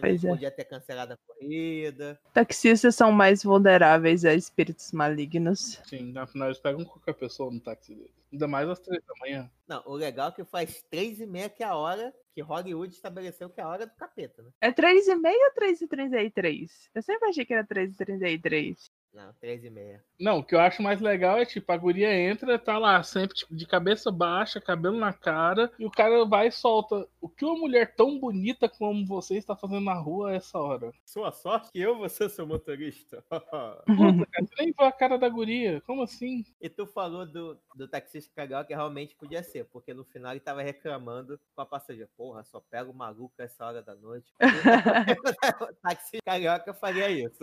[SPEAKER 3] Pois é.
[SPEAKER 2] podia ter cancelado a corrida.
[SPEAKER 3] Taxistas são mais vulneráveis a espíritos malignos.
[SPEAKER 4] Sim, afinal eles pegam qualquer pessoa no táxi dele. Ainda mais às três da manhã.
[SPEAKER 2] Não, o legal é que faz três e meia que é a hora que Hollywood estabeleceu que é a hora do capeta, né?
[SPEAKER 3] É 3h30 ou 3h33? Eu sempre achei que era 3h33.
[SPEAKER 2] Não, 13 e meia.
[SPEAKER 4] Não, o que eu acho mais legal é, tipo, a guria entra, tá lá, sempre tipo, de cabeça baixa, cabelo na cara, e o cara vai e solta. O que uma mulher tão bonita como você está fazendo na rua a essa hora?
[SPEAKER 2] Sua sorte que eu vou ser seu motorista. [LAUGHS]
[SPEAKER 4] Puta, cara, você nem viu a cara da guria. Como assim?
[SPEAKER 2] e tu falou do, do taxista carioca que realmente podia ser, porque no final ele tava reclamando com a passageira. Porra, só pega o maluco essa hora da noite. [LAUGHS] [LAUGHS] o taxista carioca faria isso.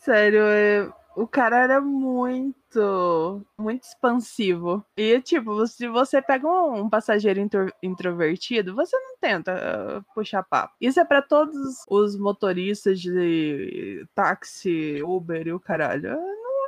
[SPEAKER 3] Sério, é- o cara era muito, muito expansivo. E, tipo, se você pega um, passageiro intro- introvertido, você não tenta ah, puxar papo. Isso é pra todos os motoristas de táxi, Uber e o caralho.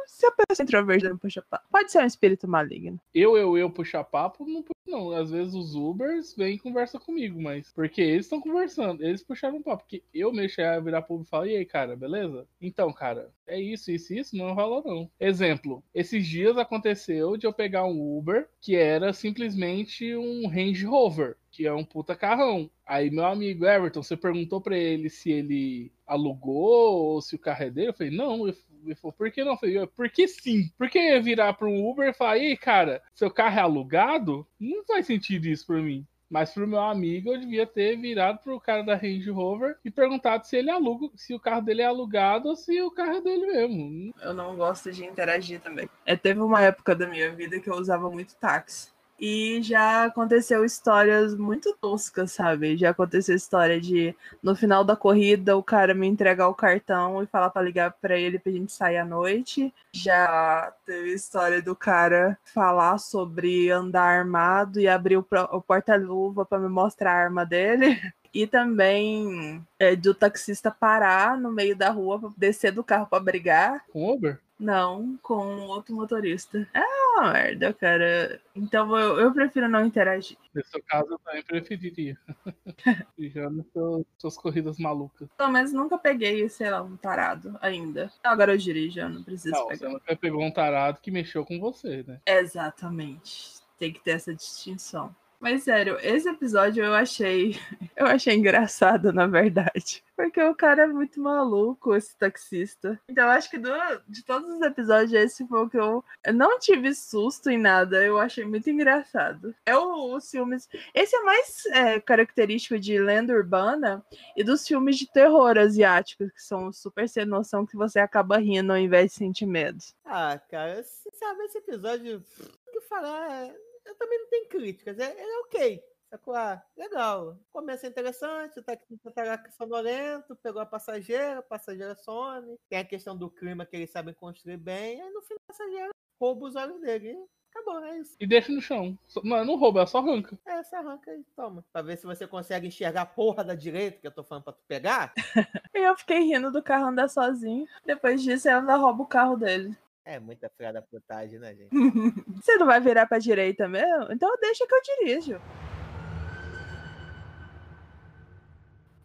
[SPEAKER 3] Se a pessoa introvertida não puxa papo, pode ser um espírito maligno.
[SPEAKER 4] Eu, eu, eu puxar papo, não puxo, não. Às vezes os Ubers vêm e conversam comigo, mas. Porque eles estão conversando, eles puxaram papo. Porque eu mexer a virar público e falar, e aí, cara, beleza? Então, cara, é isso, isso, isso, não rola não. Exemplo, esses dias aconteceu de eu pegar um Uber que era simplesmente um Range Rover, que é um puta carrão. Aí meu amigo Everton, você perguntou pra ele se ele alugou ou se o carro é dele? Eu falei, não, ele falou, por que não? Eu falei, porque sim. Porque virar para um Uber e falar, ei, cara, seu carro é alugado? Não faz sentido isso pra mim. Mas pro meu amigo, eu devia ter virado pro cara da Range Rover e perguntado se ele aluga, se o carro dele é alugado ou se o carro é dele mesmo.
[SPEAKER 3] Eu não gosto de interagir também. É, teve uma época da minha vida que eu usava muito táxi. E já aconteceu histórias muito toscas, sabe? Já aconteceu história de no final da corrida o cara me entregar o cartão e falar pra ligar pra ele pra gente sair à noite. Já teve história do cara falar sobre andar armado e abrir o, porta-luva pra me mostrar a arma dele. [LAUGHS] E também é, do taxista parar no meio da rua, descer do carro pra brigar.
[SPEAKER 4] Com Uber?
[SPEAKER 3] Não, com outro motorista. É uma merda, cara. Então eu, eu prefiro não interagir.
[SPEAKER 4] Nesse caso, eu também preferiria. [LAUGHS] Já nas suas corridas malucas.
[SPEAKER 3] Pelo menos nunca peguei, sei lá, um tarado ainda. Agora eu dirijo, eu não preciso
[SPEAKER 4] Não, você
[SPEAKER 3] pegar.
[SPEAKER 4] nunca pegou um tarado que mexeu com você, né?
[SPEAKER 3] Exatamente. Tem que ter essa distinção. Mas sério, esse episódio eu achei. [LAUGHS] Eu achei engraçado, na verdade. Porque o cara é muito maluco, esse taxista. Então acho que do- de todos os episódios, esse foi o que eu, eu não tive susto em nada. Eu achei muito engraçado. É o, os filmes. Esse é mais é, característico de lenda urbana e dos filmes de terror asiáticos, que são super sem noção que você acaba rindo ao invés de sentir medo.
[SPEAKER 2] Ah, cara, sinceramente, esse episódio, o que falar, eu também não tenho críticas, é, é ok. Sacou? Ah, legal. Começa interessante, o taxista tá sonolento, pegou a passageira, a passageira some. Tem a questão do clima que eles sabem construir bem, aí no final a passageira rouba os olhos dele. E acabou, é isso.
[SPEAKER 4] E deixa no chão. Só- Não, não rouba, ela só arranca.
[SPEAKER 2] É, você arranca e toma. Pra ver se você consegue enxergar a porra da direita que eu tô falando pra tu pegar. [LAUGHS]
[SPEAKER 3] E eu fiquei rindo do carro andar sozinho. Depois disso, ele ainda rouba o carro dele.
[SPEAKER 2] É muita filha da putagem, né, gente? [LAUGHS]
[SPEAKER 3] Você não vai virar pra direita mesmo? Então deixa que eu dirijo.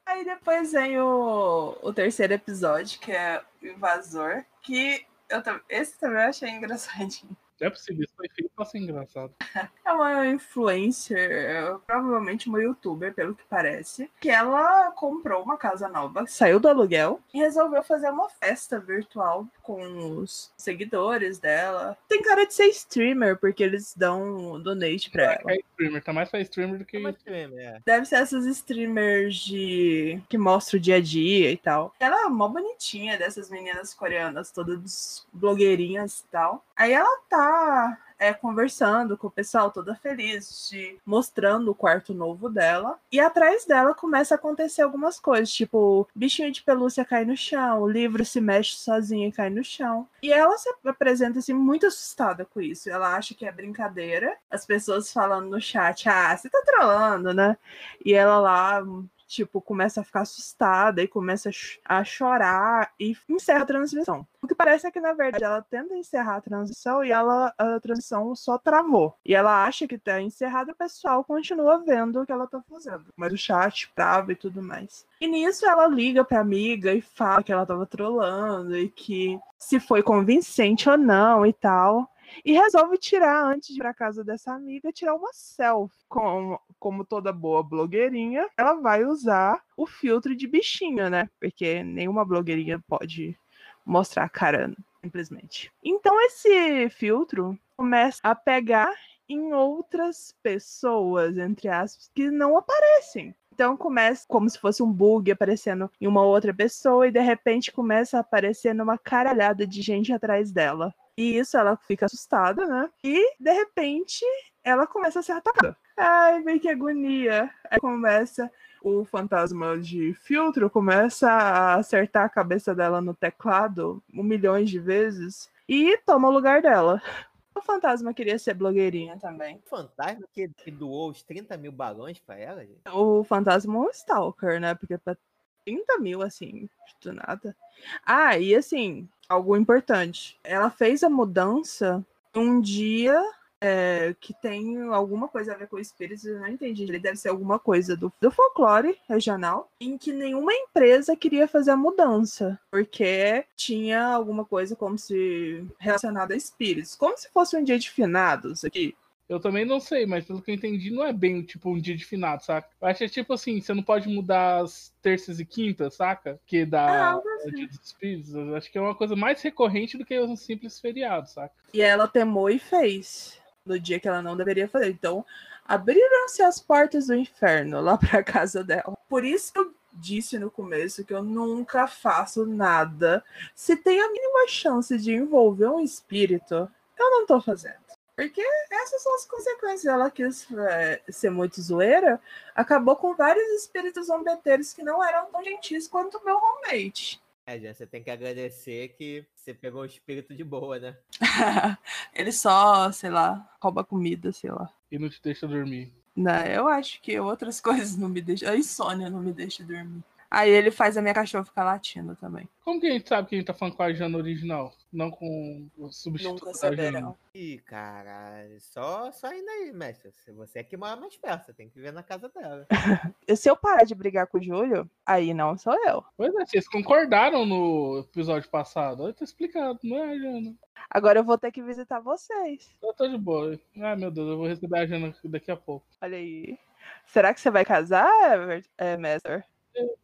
[SPEAKER 3] Aí depois vem o, o terceiro episódio, que é o Invasor, que eu, esse também eu achei engraçadinho.
[SPEAKER 4] Não é possível, isso foi feito pra ser engraçado. [LAUGHS]
[SPEAKER 3] É uma influencer, provavelmente uma youtuber, pelo que parece, que ela comprou uma casa nova, saiu do aluguel e resolveu fazer uma festa virtual com os seguidores dela. Tem cara de ser streamer, porque eles dão donate pra ela.
[SPEAKER 4] É streamer, tá mais pra streamer do que.
[SPEAKER 2] É que é, é?
[SPEAKER 3] Deve ser essas streamers de que mostram o dia a dia e tal. Ela é mó bonitinha dessas meninas coreanas, todas blogueirinhas e tal. Aí ela tá é, conversando com o pessoal, toda feliz, de, mostrando o quarto novo dela. E atrás dela começa a acontecer algumas coisas, tipo, bichinho de pelúcia cai no chão, o livro se mexe sozinho e cai no chão. E ela se apresenta assim muito assustada com isso. Ela acha que é brincadeira. As pessoas falando no chat, ah, você tá trolando, né? E ela lá, tipo, começa a ficar assustada e começa a ch- a chorar e encerra a transmissão. O que parece é que, na verdade, ela tenta encerrar a transmissão e ela, a transmissão só travou. E ela acha que tá encerrada, o pessoal continua vendo o que ela tá fazendo. Mas o chat trava e tudo mais. E nisso ela liga pra amiga e fala que ela tava trolando e que se foi convincente ou não e tal. E resolve tirar, antes de ir pra casa dessa amiga, tirar uma selfie. Como, como toda boa blogueirinha, ela vai usar o filtro de bichinho, né? Porque nenhuma blogueirinha pode mostrar a cara, simplesmente. Então esse filtro começa a pegar em outras pessoas, entre aspas, que não aparecem. Então começa como se fosse um bug aparecendo em uma outra pessoa e de repente começa a aparecer numa caralhada de gente atrás dela. E isso ela fica assustada, né? E de repente ela começa a ser atacada. Ai, vem que agonia. Aí começa o fantasma de filtro começa a acertar a cabeça dela no teclado um milhão de vezes e toma o lugar dela. O fantasma queria ser blogueirinha também.
[SPEAKER 2] O fantasma que, que doou os 30 mil balões pra ela, gente.
[SPEAKER 3] O fantasma é um stalker, né? Porque pra 30 mil, assim, do nada. Ah, e assim, algo importante. Ela fez a mudança um dia é, que tem alguma coisa a ver com espíritos, eu não entendi. Ele deve ser alguma coisa do, do folclore regional, em que nenhuma empresa queria fazer a mudança, porque tinha alguma coisa como se relacionada a espíritos, como se fosse um dia de finados aqui.
[SPEAKER 4] Eu também não sei, mas pelo que eu entendi, não é bem tipo um dia de finado, saca? Eu acho que é tipo assim, você não pode mudar as terças e quintas, saca? Que dá
[SPEAKER 3] Ah,
[SPEAKER 4] o dia dos espíritos. Eu acho que é uma coisa mais recorrente do que um simples feriado, saca?
[SPEAKER 3] E ela temou e fez no dia que ela não deveria fazer. Então, abriram-se as portas do inferno lá para [LAUGHS] casa dela. Por isso que eu disse no começo que eu nunca faço nada. Se tem a mínima chance de envolver um espírito, eu não tô fazendo. Porque essas são as consequências. Ela quis é, ser muito zoeira, acabou com vários espíritos zombeteiros que não eram tão gentis quanto o meu roommate.
[SPEAKER 2] É, gente, você tem que agradecer que você pegou o espírito de boa, né? [LAUGHS]
[SPEAKER 3] Ele só, sei lá, rouba comida, sei lá.
[SPEAKER 4] E não te deixa dormir.
[SPEAKER 3] Não, eu acho que outras [LAUGHS] coisas não me deixam. A insônia não me deixa dormir. Aí ele faz a minha cachorra ficar latindo também.
[SPEAKER 4] Como que a gente sabe que a gente tá falando com a Jana original? Não com o substituto
[SPEAKER 3] Nunca
[SPEAKER 4] da Jana?
[SPEAKER 3] saberão.
[SPEAKER 2] Ih, caralho, só, só indo aí, mestre. Se Você é que mora mais perto, você tem que ver na casa dela. [LAUGHS]
[SPEAKER 3] Se eu parar de brigar com o Júlio, aí não sou eu.
[SPEAKER 4] Pois é, vocês concordaram no episódio passado. Eu tô explicado, não é, Jana?
[SPEAKER 3] Agora eu vou ter que visitar vocês.
[SPEAKER 4] Eu tô de boa. Ai, meu Deus, eu vou receber a Jana daqui a pouco.
[SPEAKER 3] Olha aí. Será que você vai casar, é, Messer?
[SPEAKER 4] Tchau.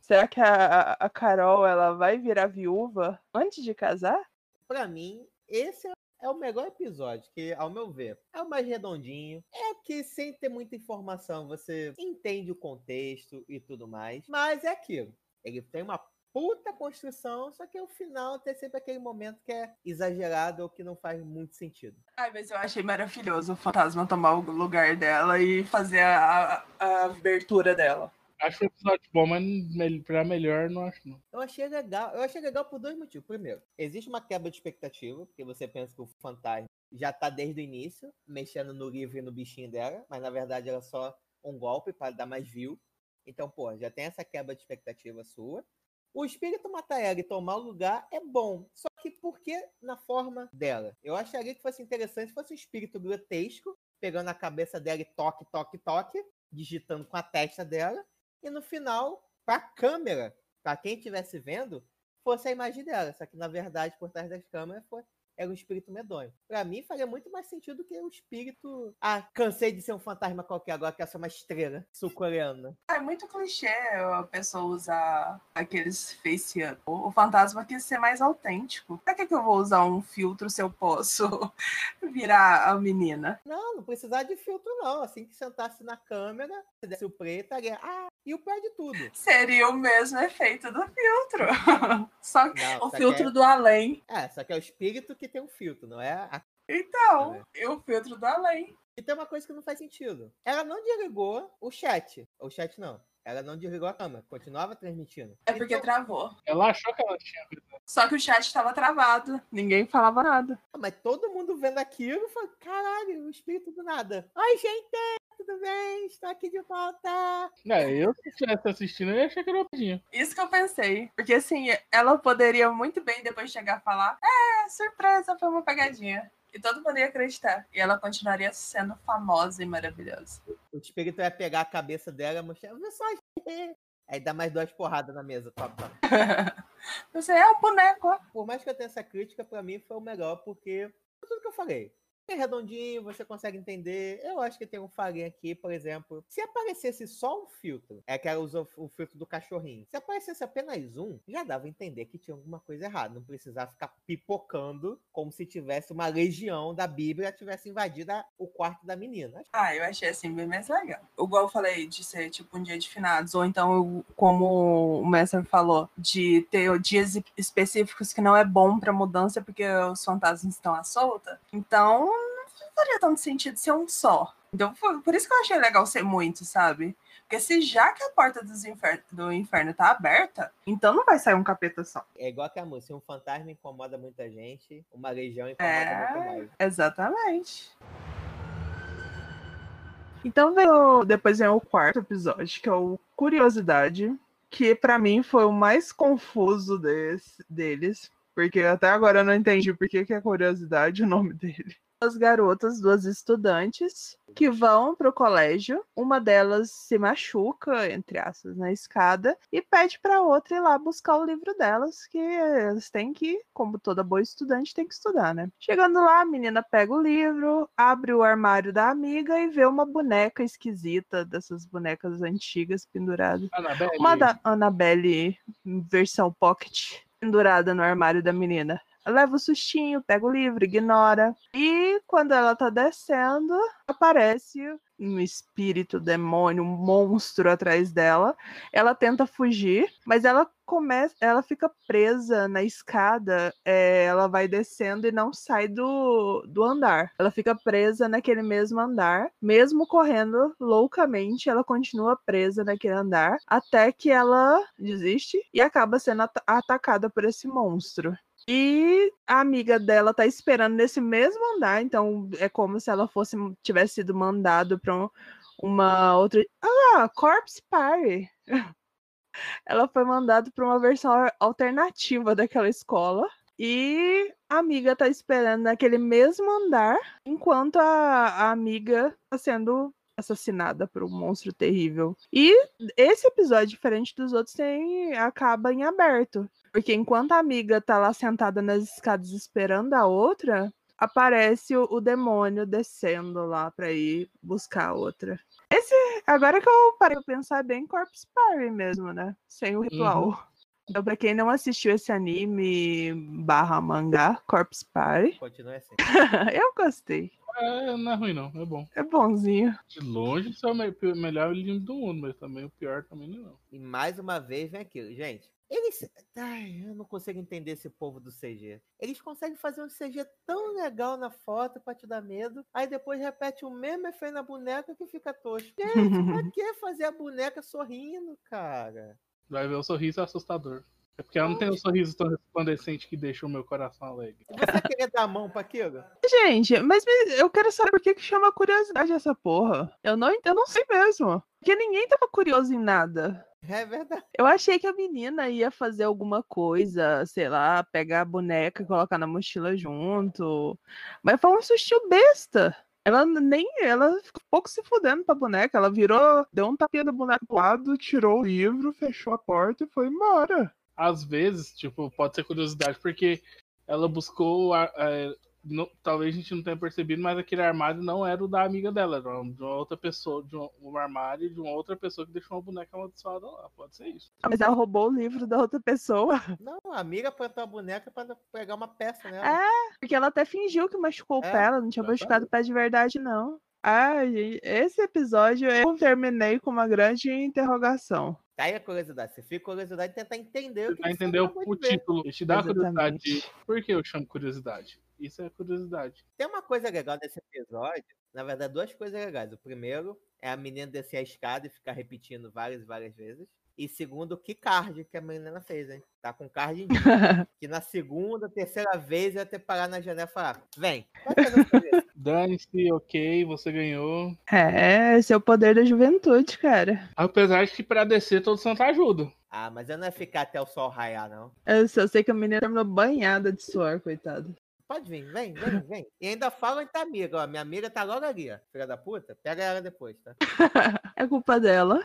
[SPEAKER 3] Será que a, a- Carol ela vai virar viúva antes de casar?
[SPEAKER 2] Pra mim, esse é- é o melhor episódio, que, ao meu ver, é o mais redondinho. É que, sem ter muita informação, você entende o contexto e tudo mais. Mas é aquilo. Ele tem uma puta construção, só que o final tem sempre aquele momento que é exagerado ou que não faz muito sentido.
[SPEAKER 3] Ai, mas eu achei maravilhoso o fantasma tomar o lugar dela e fazer a, a- a abertura dela.
[SPEAKER 4] Acho o episódio bom, mas pra melhor não acho não.
[SPEAKER 2] Eu achei legal. Eu achei legal por dois motivos. Primeiro, existe uma quebra de expectativa, porque você pensa que o fantasma já tá desde o início, mexendo no livro e no bichinho dela, mas na verdade era só um golpe para dar mais view. Então, pô, já tem essa quebra de expectativa sua. O espírito matar ela e tomar o lugar é bom. Só que por que na forma dela? Eu acharia que fosse interessante se fosse um espírito grotesco, pegando a cabeça dela e toque, toque, toque, digitando com a testa dela. E no final, pra câmera, pra quem estivesse vendo, fosse a imagem dela. Só que na verdade, por trás das câmeras, foi, era um espírito medonho. Pra mim, faria muito mais sentido que o espírito. Ah, cansei de ser um fantasma qualquer, agora quero ser uma estrela sul-coreana.
[SPEAKER 3] É muito clichê a pessoa usar aqueles face up. O fantasma quis ser mais autêntico. Pra que, que eu vou usar um filtro se eu posso [LAUGHS] virar a menina?
[SPEAKER 2] Não, não precisava de filtro, não. Assim que sentasse na câmera, se desse o preto, estaria. Ah, e o pior de tudo.
[SPEAKER 3] Seria o mesmo efeito do filtro. [LAUGHS] Só que
[SPEAKER 2] Não,
[SPEAKER 3] o
[SPEAKER 2] só
[SPEAKER 3] filtro
[SPEAKER 2] que
[SPEAKER 3] do além.
[SPEAKER 2] é, é, só que é o espírito que tem um filtro, não é a
[SPEAKER 3] Então, é o filtro do além.
[SPEAKER 2] E tem uma coisa que não faz sentido. Ela não desligou o chat. O chat não. Ela não desligou a câmera. Continuava transmitindo.
[SPEAKER 3] É porque
[SPEAKER 2] Então-
[SPEAKER 3] travou.
[SPEAKER 4] Ela achou que ela tinha.
[SPEAKER 3] Só que o chat tava travado. Ninguém falava nada.
[SPEAKER 2] Ah, Mas todo mundo vendo aquilo falou: caralho, o espírito do nada. Oi, gente, tudo bem? Estou aqui de volta.
[SPEAKER 4] É, eu se estivesse assistindo, eu ia achar que era uma piadinha.
[SPEAKER 3] Isso que eu pensei. Porque assim, ela poderia muito bem depois chegar e falar: É, surpresa, foi uma pegadinha. E todo mundo ia acreditar. E ela continuaria sendo famosa e maravilhosa.
[SPEAKER 2] O espírito ia pegar a cabeça dela e mostrar: Vê só, gente. Aí dá mais duas porradas na mesa. Top, top. [LAUGHS]
[SPEAKER 3] Você é o boneco.
[SPEAKER 2] Por mais que eu tenha essa crítica, pra mim foi o melhor, porque tudo que eu falei. É redondinho, você consegue entender. Eu acho que tem um farinha aqui, por exemplo. Se aparecesse só um filtro, é que era o, filtro do cachorrinho. Se aparecesse apenas um, já dava a entender que tinha alguma coisa errada. Não precisava ficar pipocando como se tivesse uma legião da Bíblia tivesse invadido o quarto da menina.
[SPEAKER 3] Ah, eu achei assim bem mais legal. Igual eu falei de ser tipo um dia de finados, ou então, como o mestre falou, de ter dias específicos que não é bom pra mudança porque os fantasmas estão à solta. Então, faria tanto sentido ser um só. Então, foi- por isso que eu achei legal ser muito, sabe? Porque se já que a porta infer- do inferno tá aberta, então não vai sair um capeta só.
[SPEAKER 2] É igual que a música, um fantasma incomoda muita gente, uma legião incomoda
[SPEAKER 3] É.
[SPEAKER 2] muito mais.
[SPEAKER 3] Exatamente. Então veio, depois vem o quarto episódio, que é o Curiosidade, que pra mim foi o mais confuso desse, deles, porque até agora eu não entendi por que, que é Curiosidade o nome [LAUGHS] dele. Duas garotas, duas estudantes, que vão pro colégio. Uma delas se machuca, entre aspas, na escada, e pede pra outra ir lá buscar o livro delas, que elas têm que, como toda boa estudante, tem que estudar, né? Chegando lá, a menina pega o livro, abre o armário da amiga e vê uma boneca esquisita, dessas bonecas antigas penduradas.
[SPEAKER 4] Annabelle,
[SPEAKER 3] Uma da Annabelle versão pocket pendurada no armário da menina. Leva o sustinho, pega o livro, ignora. E quando ela tá descendo, aparece um espírito, demônio, um monstro atrás dela. Ela tenta fugir, mas ela começa, ela fica presa na escada. é, ela vai descendo e não sai do, do andar. Ela fica presa naquele mesmo andar, mesmo correndo loucamente, ela continua presa naquele andar até que ela desiste e acaba sendo ata- atacada por esse monstro. E a amiga dela tá esperando nesse mesmo andar, então é como se ela fosse tivesse sido mandado para uma outra. Ah, Corpse Party. [LAUGHS] Ela foi mandada para uma versão alternativa daquela escola. E a amiga tá esperando naquele mesmo andar, enquanto a, a amiga tá sendo assassinada por um monstro terrível. E esse episódio, diferente dos outros, tem, acaba em aberto. Porque enquanto a amiga tá lá sentada nas escadas esperando a outra, aparece o, o demônio descendo lá pra ir buscar a outra. Esse, agora que eu parei pra pensar, é bem Corpse Party mesmo, né? Sem o ritual. Então, pra quem não assistiu esse anime barra mangá, Corpse Party,
[SPEAKER 2] Continua assim. [LAUGHS]
[SPEAKER 3] eu gostei.
[SPEAKER 4] é, não é ruim, não. É bom.
[SPEAKER 3] É bonzinho.
[SPEAKER 4] De longe, isso é o me- melhor anime do mundo, mas também o pior também não. é não.
[SPEAKER 2] E mais uma vez vem aquilo, gente. Eles. Ai, eu não consigo entender esse povo do CG. Eles conseguem fazer um CG tão legal na foto pra te dar medo. Aí depois repete o mesmo efeito na boneca que fica tosco. Gente, pra [LAUGHS] que fazer a boneca sorrindo, cara?
[SPEAKER 4] Vai ver o sorriso assustador. É porque ela não tem um sorriso tão resplandecente que deixa o meu coração alegre.
[SPEAKER 2] Você queria dar a mão pra aquilo?
[SPEAKER 3] Gente, mas me- eu quero saber por que, que chama curiosidade essa porra. Eu não, eu não sei mesmo. Porque ninguém tava curioso em nada.
[SPEAKER 2] É verdade.
[SPEAKER 3] Eu achei que a menina ia fazer alguma coisa, sei lá, pegar a boneca e colocar na mochila junto. Mas foi um sustinho besta. Ela nem. Ela ficou pouco se fudendo pra boneca. Ela virou, deu um tapinha da boneca pro lado, tirou o livro, fechou a porta e foi embora.
[SPEAKER 4] Às vezes, tipo, pode ser curiosidade, porque ela buscou. a- a- não- talvez a gente não tenha percebido, mas aquele armário não era o da amiga dela, era de uma outra pessoa, de um, um armário de uma outra pessoa que deixou uma boneca amaldiçoada lá. Pode ser isso.
[SPEAKER 3] Ah, Mas ela roubou o livro da outra pessoa.
[SPEAKER 2] Não, a amiga plantou a boneca pra pegar uma peça nela.
[SPEAKER 3] É, porque ela até fingiu que machucou o
[SPEAKER 2] É,
[SPEAKER 3] pé, ela não tinha machucado o pé de verdade, não. Ai, esse episódio eu terminei com uma grande interrogação.
[SPEAKER 2] Tá aí a curiosidade. Você fica com curiosidade de tentar entender o
[SPEAKER 4] Você
[SPEAKER 2] que você
[SPEAKER 4] entender o, o título. Ele te dá a curiosidade.
[SPEAKER 3] Exatamente.
[SPEAKER 4] de- Por que eu chamo curiosidade? Isso é curiosidade.
[SPEAKER 2] Tem uma coisa legal desse episódio. Na verdade, duas coisas legais. O primeiro é a menina descer a escada e ficar repetindo várias e várias vezes. E segundo, que card que a menina fez, hein? Tá com card em dia. [LAUGHS] que na segunda, terceira vez eu ia ter parado na janela e falar: vem, coisa. [LAUGHS]
[SPEAKER 4] Dane-se, ok, você ganhou.
[SPEAKER 3] É, esse é o poder da juventude, cara.
[SPEAKER 4] Apesar de que pra descer todo santo ajuda.
[SPEAKER 2] Ah, mas eu não ia ficar até o sol raiar, não.
[SPEAKER 3] Eu só sei que a menina terminou banhada de suor, coitada.
[SPEAKER 2] Pode vir, vem, vem, vem. E ainda falam em tua amiga, ó. Minha amiga tá logo ali, ó. Filha da puta, pega ela depois, tá? [LAUGHS]
[SPEAKER 3] É culpa dela.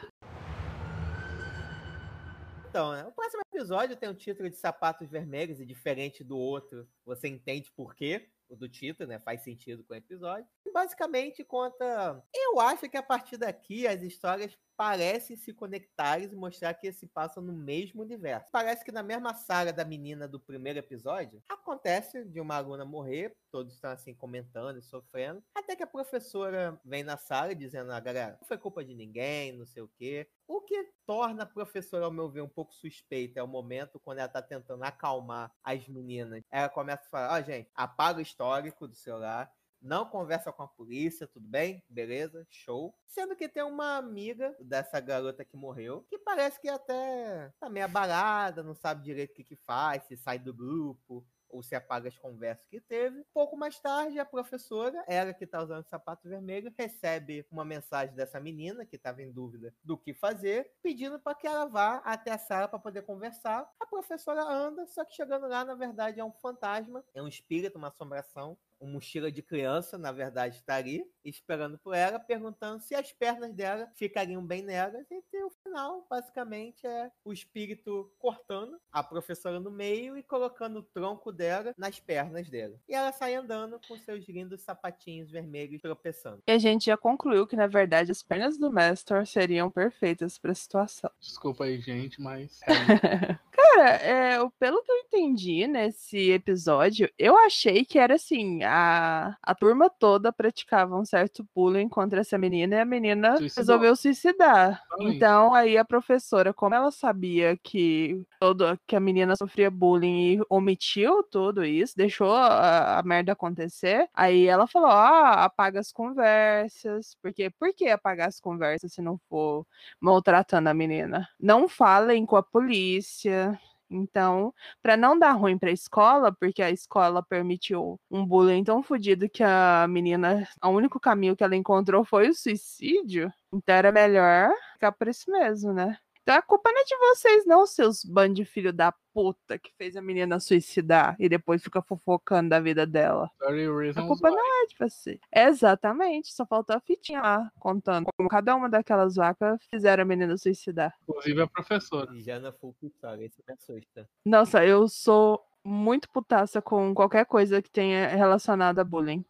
[SPEAKER 2] Então, né? O próximo episódio tem o título de Sapatos Vermelhos e diferente do outro. Você entende por quê? o do título, né? Faz sentido com o episódio. E basicamente conta. Eu acho que a partir daqui as histórias parecem se conectarem e mostrar que se passam no mesmo universo. Parece que na mesma saga da menina do primeiro episódio, acontece de uma aluna morrer, todos estão assim comentando e sofrendo, até que a professora vem na sala dizendo, ah, galera, não foi culpa de ninguém, não sei o quê. O que torna a professora, ao meu ver, um pouco suspeita é o momento quando ela tá tentando acalmar as meninas. Ela começa a falar, ó, oh, gente, apaga o histórico do celular, não conversa com a polícia, tudo bem? Beleza, show. Sendo que tem uma amiga dessa garota que morreu, que parece que até tá meio abalada, não sabe direito o que, que faz, se sai do grupo, ou se apaga as conversas que teve. Pouco mais tarde, a professora, ela que está usando sapato vermelho, recebe uma mensagem dessa menina que estava em dúvida do que fazer, pedindo para que ela vá até a sala para poder conversar. A professora anda, só que chegando lá, na verdade, é um fantasma, é um espírito, uma assombração uma mochila de criança, na verdade, está ali, esperando por ela, perguntando se as pernas dela ficariam bem nelas. E o final, basicamente, é o espírito cortando a professora no meio e colocando o tronco dela nas pernas dela. E ela sai andando com seus lindos sapatinhos vermelhos tropeçando.
[SPEAKER 3] E a gente já concluiu que, na verdade, as pernas do Mestor seriam perfeitas para a situação. [LAUGHS]
[SPEAKER 4] Desculpa aí, gente, mas. [LAUGHS]
[SPEAKER 3] Cara, é, pelo que eu entendi nesse episódio, eu achei que era assim: a, a turma toda praticava um certo bullying contra essa menina e a menina Suicidou. resolveu suicidar. Então, aí a professora, como ela sabia que, todo, que a menina sofria bullying e omitiu tudo isso, deixou a, a merda acontecer, aí ela falou: ah, apaga as conversas. Porque, por que apagar as conversas se não for maltratando a menina? Não falem com a polícia então, para não dar ruim para a escola, porque a escola permitiu um bullying tão fodido que a menina, o único caminho que ela encontrou foi o suicídio. Então era melhor ficar por isso mesmo, né? Então a culpa não é de vocês, não, seus bandos de filho da puta que fez a menina suicidar e depois fica fofocando da vida dela. A culpa why. não é de você. Exatamente, só faltou a fitinha lá, contando como cada uma daquelas vacas fizeram a menina suicidar.
[SPEAKER 4] Inclusive a professora.
[SPEAKER 2] E já na full isso me assusta.
[SPEAKER 3] Nossa, eu sou muito putaça com qualquer coisa que tenha relacionado a bullying.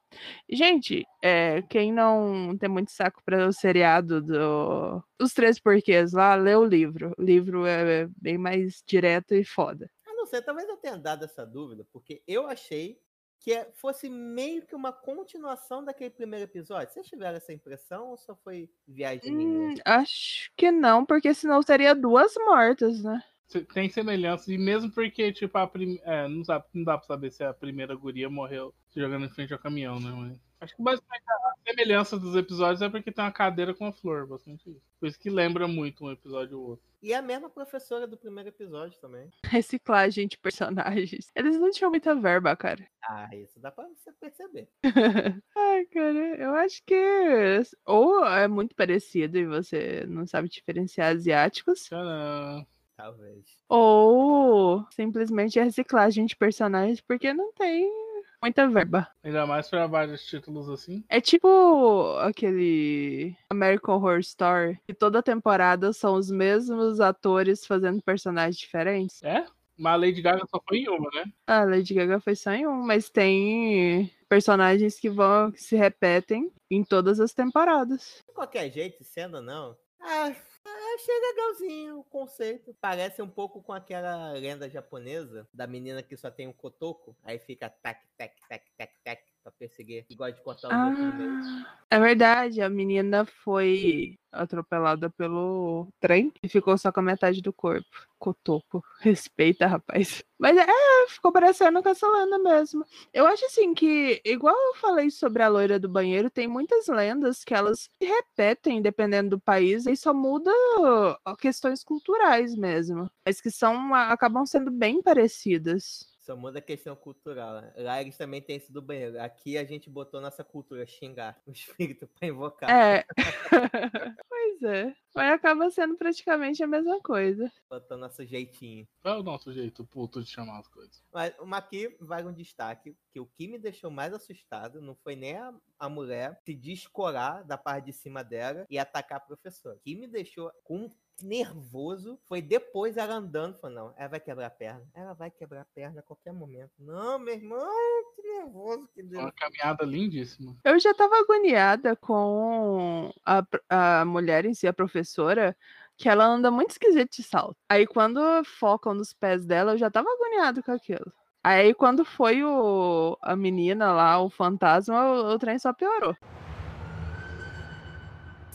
[SPEAKER 3] Gente, é, quem não tem muito saco para o seriado do Os Três Porquês lá, lê o livro. O livro é bem mais direto e foda.
[SPEAKER 2] Eu não sei, talvez eu tenha dado essa dúvida, porque eu achei que é, fosse meio que uma continuação daquele primeiro episódio. Vocês tiveram essa impressão ou só foi viagem hum,
[SPEAKER 3] Acho que não, porque senão seria duas mortas, né?
[SPEAKER 4] Tem semelhanças, e mesmo porque, tipo, a prim... é, não, sabe, não dá pra saber se a primeira guria morreu se jogando em frente ao caminhão, né? Mas acho que basicamente a semelhança dos episódios é porque tem uma cadeira com uma flor, bastante isso. Por isso que lembra muito um episódio ou outro.
[SPEAKER 2] E a mesma professora do primeiro episódio também. [LAUGHS]
[SPEAKER 3] Reciclagem de personagens. Eles não tinham muita verba, cara. [LAUGHS]
[SPEAKER 2] Ah, isso dá pra você perceber.
[SPEAKER 3] Ai, cara, eu acho que ou é muito parecido e você não sabe diferenciar asiáticos.
[SPEAKER 4] Tcharam.
[SPEAKER 2] Talvez.
[SPEAKER 3] Ou simplesmente a reciclagem de personagens, porque não tem muita verba.
[SPEAKER 4] Ainda mais para vários títulos assim.
[SPEAKER 3] É tipo aquele American Horror Story, que toda temporada são os mesmos atores fazendo personagens diferentes.
[SPEAKER 4] É? Mas a Lady Gaga só foi em uma, né?
[SPEAKER 3] A Lady Gaga foi só em uma, mas tem personagens que vão que se repetem em todas as temporadas.
[SPEAKER 2] De qualquer jeito, sendo não. Ah, achei legalzinho o conceito. Parece um pouco com aquela lenda japonesa da menina que só tem um cotoco, aí fica tac, tac, tac, tac, tac, pra perseguir, igual de cortar os ah.
[SPEAKER 3] É verdade, a menina foi atropelada pelo trem e ficou só com a metade do corpo. Cotoco. [LAUGHS] Respeita, rapaz. Mas é, ficou parecendo com essa lenda mesmo. Eu acho assim que, igual eu falei sobre a loira do banheiro, tem muitas lendas que elas se repetem dependendo do país e só muda questões culturais mesmo. Mas que são acabam sendo bem parecidas.
[SPEAKER 2] Só muda a questão cultural. Né? Lá eles também têm isso do banheiro. Aqui a gente botou nossa cultura, xingar o [LAUGHS] espírito pra invocar.
[SPEAKER 3] É. [LAUGHS] pois é. Mas acaba sendo praticamente a mesma coisa.
[SPEAKER 2] Botando nosso jeitinho.
[SPEAKER 4] É o nosso jeito puto de chamar as coisas.
[SPEAKER 2] Mas uma aqui vai um destaque, que o que me deixou mais assustado não foi nem a, a mulher se descorar da parte de cima dela e atacar a professora. O que me deixou com nervoso foi depois ela andando, falando, não, ela vai quebrar a perna, ela vai quebrar a perna a qualquer momento. Não, meu irmão, que nervoso que deu.
[SPEAKER 4] Uma caminhada lindíssima.
[SPEAKER 3] Eu já tava agoniada com a, a mulher em si, a professora, que ela anda muito esquisito de salto. Aí quando focam nos pés dela, eu já tava agoniado com aquilo. Aí quando foi o, a menina lá, o fantasma, o, o trem só piorou.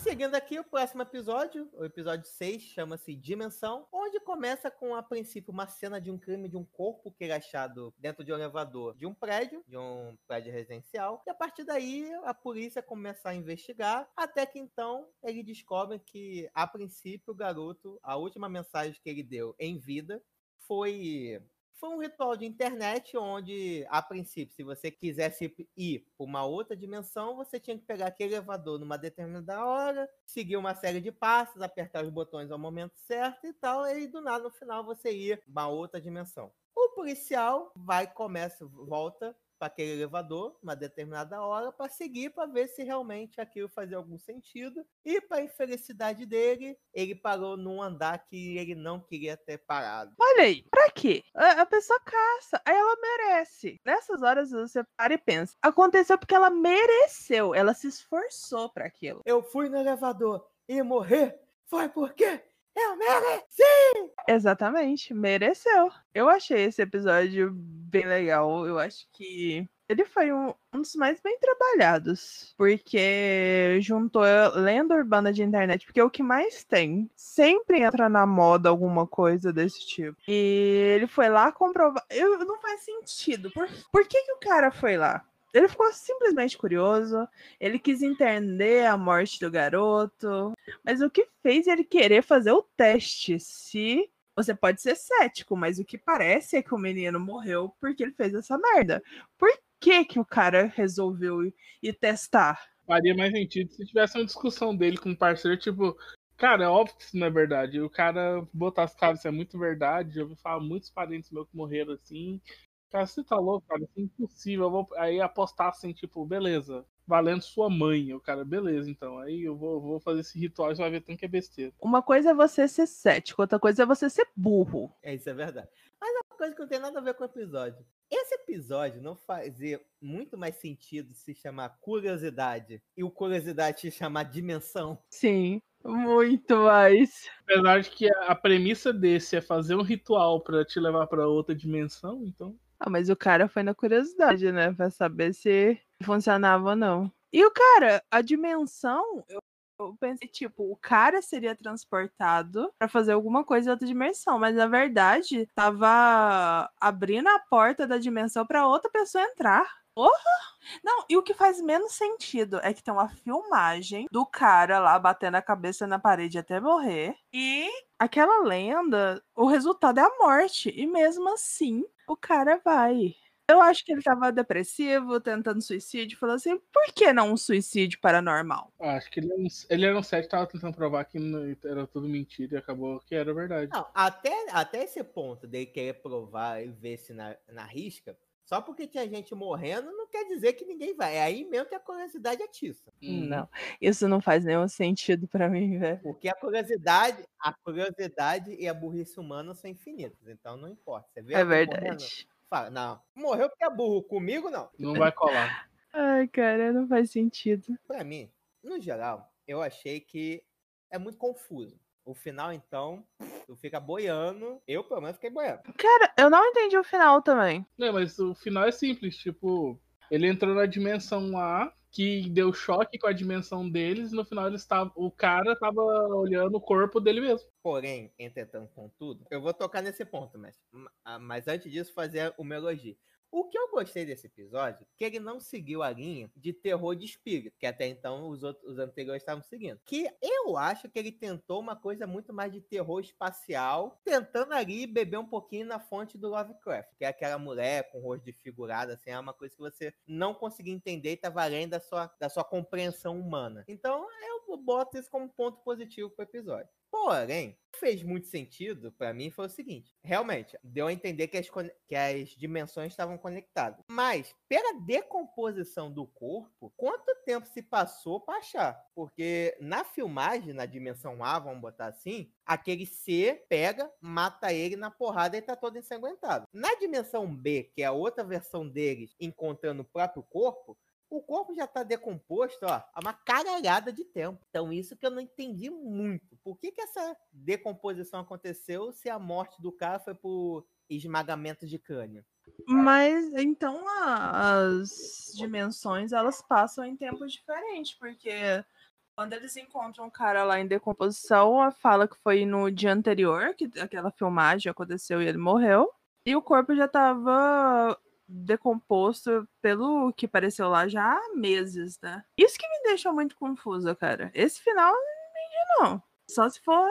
[SPEAKER 2] Seguindo aqui, o próximo episódio, o episódio 6, chama-se Dimensão, onde começa com, a princípio, uma cena de um crime de um corpo que é achado dentro de um elevador de um prédio, de um prédio residencial, e a partir daí a polícia começa a investigar, até que então ele descobre que, a princípio, o garoto, a última mensagem que ele deu em vida foi foi um ritual de internet onde, a princípio, se você quisesse ir para uma outra dimensão, você tinha que pegar aquele elevador numa determinada hora, seguir uma série de passos, apertar os botões ao momento certo e tal, e do nada no final você ia para uma outra dimensão. O policial vai, começa, volta para aquele elevador uma determinada hora para seguir para ver se realmente aquilo fazia algum sentido. E para infelicidade dele, ele parou num andar que ele não queria ter parado.
[SPEAKER 3] Olha aí, pra quê? A, a pessoa caça, aí ela merece. Nessas horas você para e pensa. Aconteceu porque ela mereceu, ela se esforçou pra aquilo.
[SPEAKER 2] Eu fui no elevador e morrer foi porque eu mereci!
[SPEAKER 3] Exatamente, mereceu. Eu achei esse episódio bem legal. Eu acho que ele foi um, um dos mais bem trabalhados. Porque juntou lenda urbana de internet. Porque é o que mais tem. Sempre entra na moda alguma coisa desse tipo. E ele foi lá comprovar. Eu, não faz sentido. Por, por que, que o cara foi lá? Ele ficou simplesmente curioso. Ele quis entender a morte do garoto. Mas o que fez ele querer fazer o teste? Se você pode ser cético, mas o que parece é que o menino morreu porque ele fez essa merda. Por que, que o cara resolveu ir, testar?
[SPEAKER 4] Faria mais sentido se tivesse uma discussão dele com um parceiro, tipo, cara, é óbvio que isso não é verdade. O cara botar as caras, isso é muito verdade. Eu ouvi falar muitos parentes meus que morreram assim. Cara, você tá louco, cara, isso é impossível. Eu vou... Aí apostar assim, tipo, beleza, valendo sua mãe. O cara, beleza, então. Aí eu vou, vou fazer esse ritual e você vai ver tanto que é besteira.
[SPEAKER 3] Uma coisa é você ser cético, outra coisa é você ser burro.
[SPEAKER 2] É, isso é verdade. Mas é uma coisa que não tem nada a ver com o episódio. Esse episódio não fazia muito mais sentido se chamar curiosidade e o curiosidade se chamar dimensão.
[SPEAKER 3] Sim, muito mais.
[SPEAKER 4] Apesar de que a premissa desse é fazer um ritual pra te levar pra outra dimensão, então.
[SPEAKER 3] Ah, mas o cara foi na curiosidade, né? Pra saber se funcionava ou não. E o cara, a dimensão, eu, eu pensei, tipo, o cara seria transportado pra fazer alguma coisa em outra dimensão, mas na verdade tava abrindo a porta da dimensão pra outra pessoa entrar. Porra! Não, e o que faz menos sentido é que tem uma filmagem do cara lá batendo a cabeça na parede até morrer. E aquela lenda, o resultado é a morte. E mesmo assim, o cara vai. Eu acho que ele tava depressivo, tentando suicídio, falou assim: por que não um suicídio paranormal?
[SPEAKER 4] Acho que ele era um, ele era um set tava tentando provar que era tudo mentira e acabou que era verdade.
[SPEAKER 2] Não, até, até esse ponto dele querer provar e ver se na, na risca, só porque tinha gente morrendo, não quer dizer que ninguém vai. É aí mesmo que a curiosidade atiça.
[SPEAKER 3] Não, isso não faz nenhum sentido pra mim, velho.
[SPEAKER 2] Porque a curiosidade, a curiosidade e a burrice humana são infinitas. Então não importa. Você vê
[SPEAKER 3] É verdade.
[SPEAKER 2] fala, não, morreu porque é burro. Comigo, não.
[SPEAKER 4] Não vai colar. [LAUGHS]
[SPEAKER 3] Ai, cara, não faz sentido.
[SPEAKER 2] Pra mim, no geral, eu achei que é muito confuso. O final, então, tu fica boiando. Eu, pelo menos, fiquei boiando.
[SPEAKER 3] Cara, eu não entendi o final também.
[SPEAKER 4] Não, mas o final é simples, tipo, ele entrou na dimensão lá, que deu choque com a dimensão deles, e no final eles tavam, o cara tava olhando o corpo dele mesmo.
[SPEAKER 2] Porém, entretanto, contudo, eu vou tocar nesse ponto, mas, ma- mas antes disso, fazer o meu elogio. O que eu gostei desse episódio, que ele não seguiu a linha de terror de espírito, que até então os, outros, os anteriores estavam seguindo. Que eu acho que ele tentou uma coisa muito mais de terror espacial, tentando ali beber um pouquinho na fonte do Lovecraft, que é aquela mulher com rosto desfigurado, assim, é uma coisa que você não conseguia entender e estava além da sua, da sua compreensão humana. Então, eu boto isso como ponto positivo pro episódio. Porém, fez muito sentido pra mim foi o seguinte: realmente, deu a entender que as, que as dimensões estavam conectadas. Mas, pela decomposição do corpo, quanto tempo se passou para achar? Porque na filmagem, na dimensão A, vamos botar assim, aquele C pega, mata ele na porrada e tá todo ensanguentado. Na dimensão B, que é a outra versão deles encontrando o próprio corpo, o corpo já está decomposto ó, há uma caralhada de tempo. Então, isso que eu não entendi muito. Por que, que essa decomposição aconteceu se a morte do cara foi por esmagamento de crânio?
[SPEAKER 3] Mas então as dimensões elas passam em tempos diferentes, porque quando eles encontram o cara lá em decomposição, fala que foi no dia anterior, que aquela filmagem aconteceu e ele morreu, e o corpo já estava decomposto pelo que pareceu lá já há meses, né? Isso que me deixa muito confusa, cara. Esse final não entendi, não. Só se for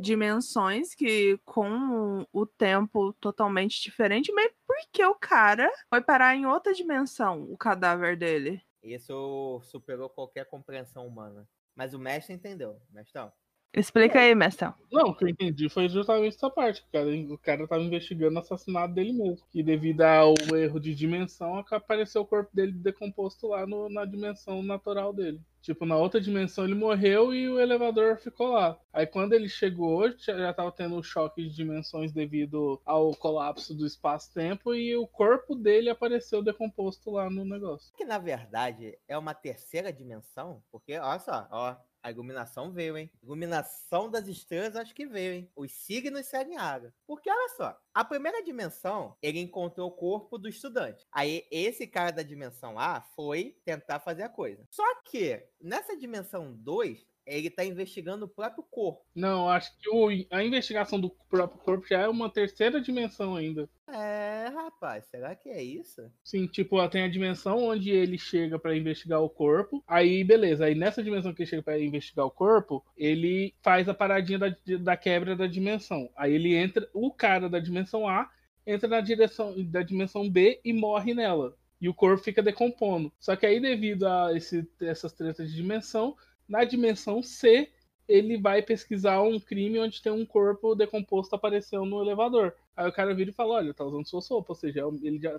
[SPEAKER 3] dimensões que com o tempo totalmente diferente, mas por que o cara foi parar em outra dimensão, o cadáver dele?
[SPEAKER 2] Isso superou qualquer compreensão humana. Mas o mestre entendeu, mestrão.
[SPEAKER 3] Explica aí, mestrão.
[SPEAKER 4] Não, o que eu entendi foi justamente essa parte. O cara, o cara tava investigando o assassinato dele mesmo. Que devido ao erro de dimensão, apareceu o corpo dele decomposto lá no- na dimensão natural dele. Tipo, na outra dimensão ele morreu e o elevador ficou lá. Aí quando ele chegou, já já tava tendo um choque de dimensões devido ao colapso do espaço-tempo e o corpo dele apareceu decomposto lá no negócio.
[SPEAKER 2] Que na verdade é uma terceira dimensão, porque olha só, ó, a iluminação veio, hein? Iluminação das estrelas acho que veio, hein? Os signos seguem a água. Porque olha só, a primeira dimensão, ele encontrou o corpo do estudante. Aí esse cara da dimensão A foi tentar fazer a coisa. Só que nessa dimensão 2, ele tá investigando o próprio corpo.
[SPEAKER 4] Não, acho que o- a investigação do próprio corpo já é uma terceira dimensão ainda.
[SPEAKER 2] É, rapaz, será que é isso?
[SPEAKER 4] Sim, tipo, tem a dimensão onde ele chega pra investigar o corpo. Aí, beleza. Aí nessa dimensão que ele chega pra investigar o corpo, ele faz a paradinha da, da quebra da dimensão. Aí ele entra, o cara da dimensão A entra na direção da dimensão B e morre nela. E o corpo fica decompondo. Só que aí, devido a esse- essas tretas de dimensão, na dimensão C, ele vai pesquisar um crime onde tem um corpo decomposto apareceu no elevador. Aí o cara vira e fala, olha, tá usando sua sopa, ou seja, ele já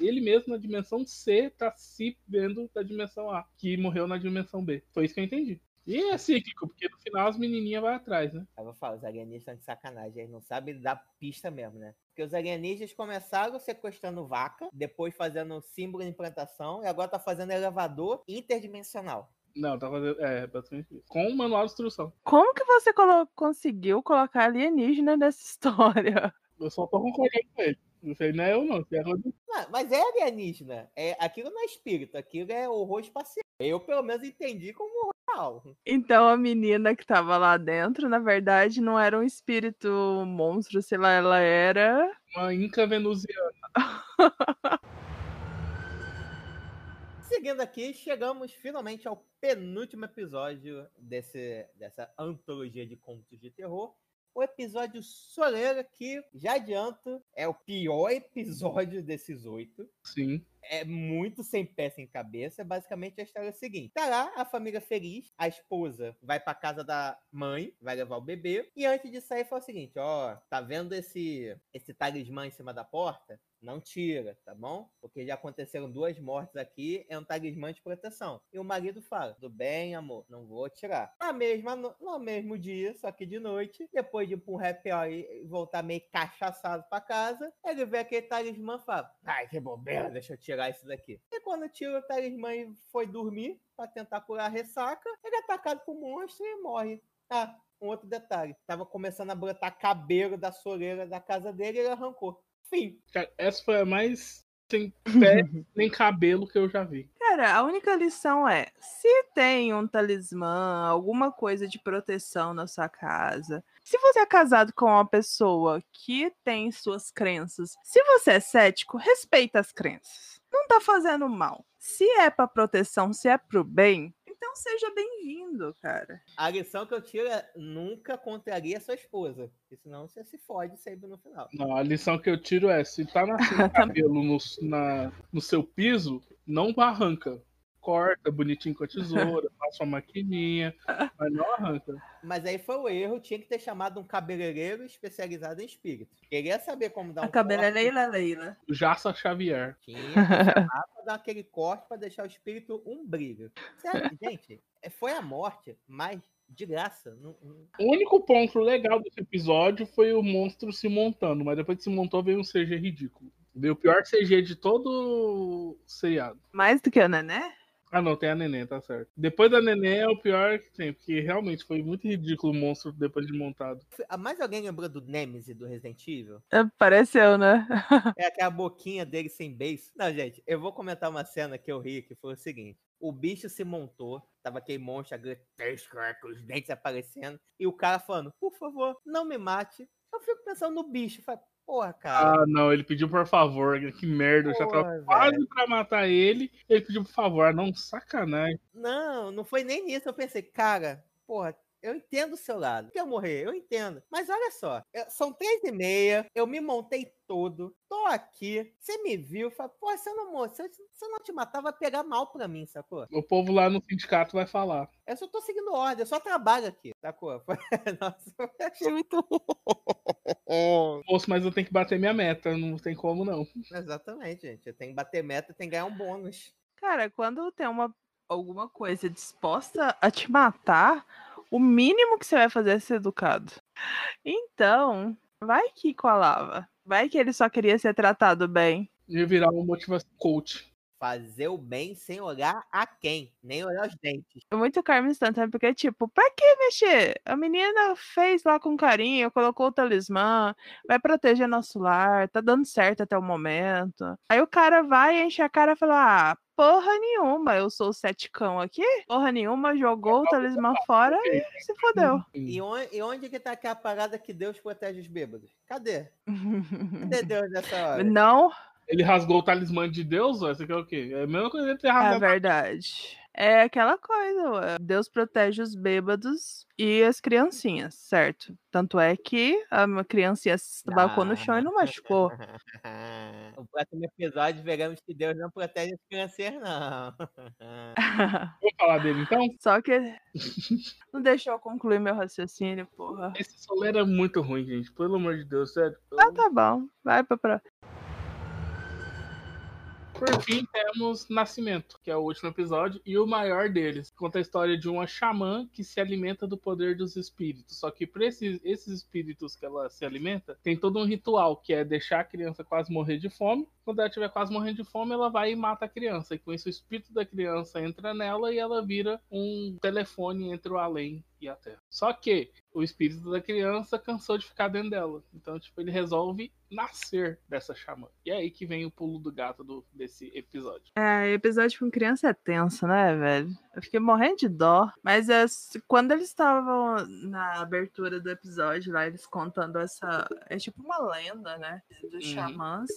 [SPEAKER 4] ele mesmo na dimensão C tá se vendo da dimensão A, que morreu na dimensão B. Foi isso que eu entendi. E é cíclico, porque no final as menininhas vai atrás, né?
[SPEAKER 2] Eu vou falar, os alienígenas estão de sacanagem, eles não sabem dar pista mesmo, né? Porque os alienígenas começaram sequestrando vaca, depois fazendo símbolo de implantação, e agora tá fazendo elevador interdimensional.
[SPEAKER 4] Não, tá fazendo. É, basicamente isso. Com o manual de instrução.
[SPEAKER 3] Como que você colo- conseguiu colocar alienígena nessa [LAUGHS] história?
[SPEAKER 4] Eu só tô concordando com ele. Não sei, não é eu não. É.
[SPEAKER 2] Não, mas é alienígena. É, aquilo não é espírito, aquilo é horror espacial. Eu, pelo menos, entendi como real.
[SPEAKER 3] Então a menina que tava lá dentro, na verdade, não era um espírito monstro, sei lá, ela era.
[SPEAKER 4] Uma Inca venusiana. [LAUGHS]
[SPEAKER 2] Seguindo aqui, chegamos finalmente ao penúltimo episódio desse, dessa antologia de contos de terror. O episódio Soleira, que, já adianto, é o pior [LAUGHS] episódio desses oito.
[SPEAKER 4] Sim.
[SPEAKER 2] é muito sem pé sem cabeça. Basicamente a história é a seguinte: tá lá a família feliz, a esposa vai pra casa da mãe, vai levar o bebê, e antes de sair fala o seguinte: ó, tá vendo esse esse talismã em cima da porta? Não tira, tá bom? Porque já aconteceram duas mortes aqui, é um talismã de proteção. E o marido fala: tudo bem, amor, não vou tirar. Na mesma, no, no mesmo dia, só que de noite, depois de ir pra um happy hour e voltar meio cachaçado pra casa, ele vê aquele talismã e fala: ai, que bobeira, deixa eu tirar isso daqui. E quando tira o talismã e foi dormir pra tentar curar a ressaca, ele é atacado por um monstro e morre. Ah, um outro detalhe: tava começando a brotar cabelo da soleira da casa dele e ele arrancou. Fim.
[SPEAKER 4] Cara, essa foi a mais sem pé [LAUGHS] nem cabelo que eu já vi.
[SPEAKER 3] Cara, a única lição é: se tem um talismã, alguma coisa de proteção na sua casa, se você é casado com uma pessoa que tem suas crenças, se você é cético, respeita as crenças. Não tá fazendo mal. Se é pra proteção, se é pro bem, então seja bem-vindo, cara.
[SPEAKER 2] A lição que eu tiro é nunca contraria sua esposa. Porque senão você se fode sempre no final.
[SPEAKER 4] Não, a lição que eu tiro é: se tá nascendo [LAUGHS] cabelo no, na, no seu piso, não arranca. Corta bonitinho com a tesoura, [LAUGHS] passa uma maquininha, mas não arranca.
[SPEAKER 2] Mas aí foi o erro, tinha que ter chamado um cabeleireiro especializado em espírito. Queria saber como dar um
[SPEAKER 3] A cabelo é
[SPEAKER 2] corte,
[SPEAKER 3] Leila
[SPEAKER 4] Jaça Xavier.
[SPEAKER 2] Tinha que chamar pra dar aquele corte pra deixar o espírito um brilho. Sério, [LAUGHS] gente, é- foi a morte, mas de graça. não- não-
[SPEAKER 4] O único ponto legal desse episódio foi o monstro se montando, mas depois que se montou veio um CG ridículo. Veio o pior CG de todo o seriado.
[SPEAKER 3] Mais do que o Nené?
[SPEAKER 4] Ah, não, tem a Neném, tá certo. Depois da Neném é o pior que tem, porque realmente foi muito ridículo o monstro depois de montado.
[SPEAKER 2] Ah, Mais alguém lembrou do Nemesis do Resident Evil?
[SPEAKER 3] É, Pareceu, né? [LAUGHS]
[SPEAKER 2] É aquela boquinha dele sem beijo. Não, gente, eu vou comentar uma cena que eu ri, que foi o seguinte. O bicho se montou, tava aquele monstro gigantesco, com os dentes aparecendo, e o cara falando, por favor, não me mate. Eu fico pensando no bicho, falei, porra, cara.
[SPEAKER 4] Ah, não, ele pediu por favor, que merda, eu já tava
[SPEAKER 2] porra,
[SPEAKER 4] quase
[SPEAKER 2] velho.
[SPEAKER 4] pra matar ele, ele pediu por favor, ah, não, sacanagem.
[SPEAKER 2] Não, não foi nem nisso. Eu pensei, cara, porra, eu entendo o seu lado. Quer morrer? Eu entendo. Mas olha só, são três e meia, eu me montei todo, tô aqui, você me viu, fala, pô, se eu não morrer, se eu, se eu não te matar, vai pegar mal pra mim, sacou?
[SPEAKER 4] O povo lá no sindicato vai falar.
[SPEAKER 2] Eu só tô seguindo ordem, eu só trabalho aqui, sacou? [LAUGHS] Nossa, eu achei muito. [LAUGHS]
[SPEAKER 4] Moço, mas eu tenho que bater minha meta, não tem como não.
[SPEAKER 2] Exatamente, gente. Eu tenho que bater meta, tem que ganhar um bônus.
[SPEAKER 3] Cara, quando tem uma, alguma coisa disposta a te matar, o mínimo que você vai fazer é ser educado. Então, vai que colava. Vai que ele só queria ser tratado bem.
[SPEAKER 4] Ia virar um motivação coach.
[SPEAKER 2] Fazer o bem sem olhar a quem, nem olhar os dentes.
[SPEAKER 3] É muito karma instantâneo, porque, tipo, pra que mexer? A menina fez lá com carinho, colocou o talismã, vai proteger nosso lar, tá dando certo até o momento. Aí o cara vai, enche a cara e fala: Ah, porra nenhuma, eu sou o seticão aqui. Porra nenhuma, jogou o talismã fora e se fodeu.
[SPEAKER 2] E onde, e onde que tá aquela parada que Deus protege os bêbados? Cadê? [LAUGHS] Cadê Deus nessa hora?
[SPEAKER 3] Não
[SPEAKER 4] Ele rasgou o talismã de Deus, ué, você quer o quê? É a mesma coisa de ter
[SPEAKER 3] é
[SPEAKER 4] rasgado.
[SPEAKER 3] verdade. É aquela coisa, ué. Deus protege os bêbados e as criancinhas, certo? Tanto é que a criancinha se tabacou no chão e não machucou. [LAUGHS]
[SPEAKER 2] No próximo episódio veremos que Deus não protege as crianças, não. [LAUGHS]
[SPEAKER 4] Vamos falar dele então?
[SPEAKER 3] Só que [LAUGHS] não deixou eu concluir meu raciocínio, porra.
[SPEAKER 4] Esse soleiro é muito ruim, gente. Pelo amor de Deus, sério.
[SPEAKER 3] Ah, tá bom. Vai pra pra.
[SPEAKER 4] Por fim, temos Nascimento, que é o último episódio, e o maior deles. Conta a história de uma xamã que se alimenta do poder dos espíritos. Só que para esses, esses espíritos que ela se alimenta, tem todo um ritual, que é deixar a criança quase morrer de fome. Quando ela estiver quase morrendo de fome, ela vai e mata a criança. E com isso, o espírito da criança entra nela e ela vira um telefone entre o além e a terra. Só que o espírito da criança cansou de ficar dentro dela. Então, tipo, ele resolve nascer dessa xamã. E é aí que vem o pulo do gato do, desse episódio.
[SPEAKER 3] É, episódio com criança é tenso, né, velho? Eu fiquei morrendo de dó. Mas é, quando eles estavam na abertura do episódio lá, eles contando essa. É tipo uma lenda, né? Dos
[SPEAKER 4] Uhum.
[SPEAKER 3] xamãs.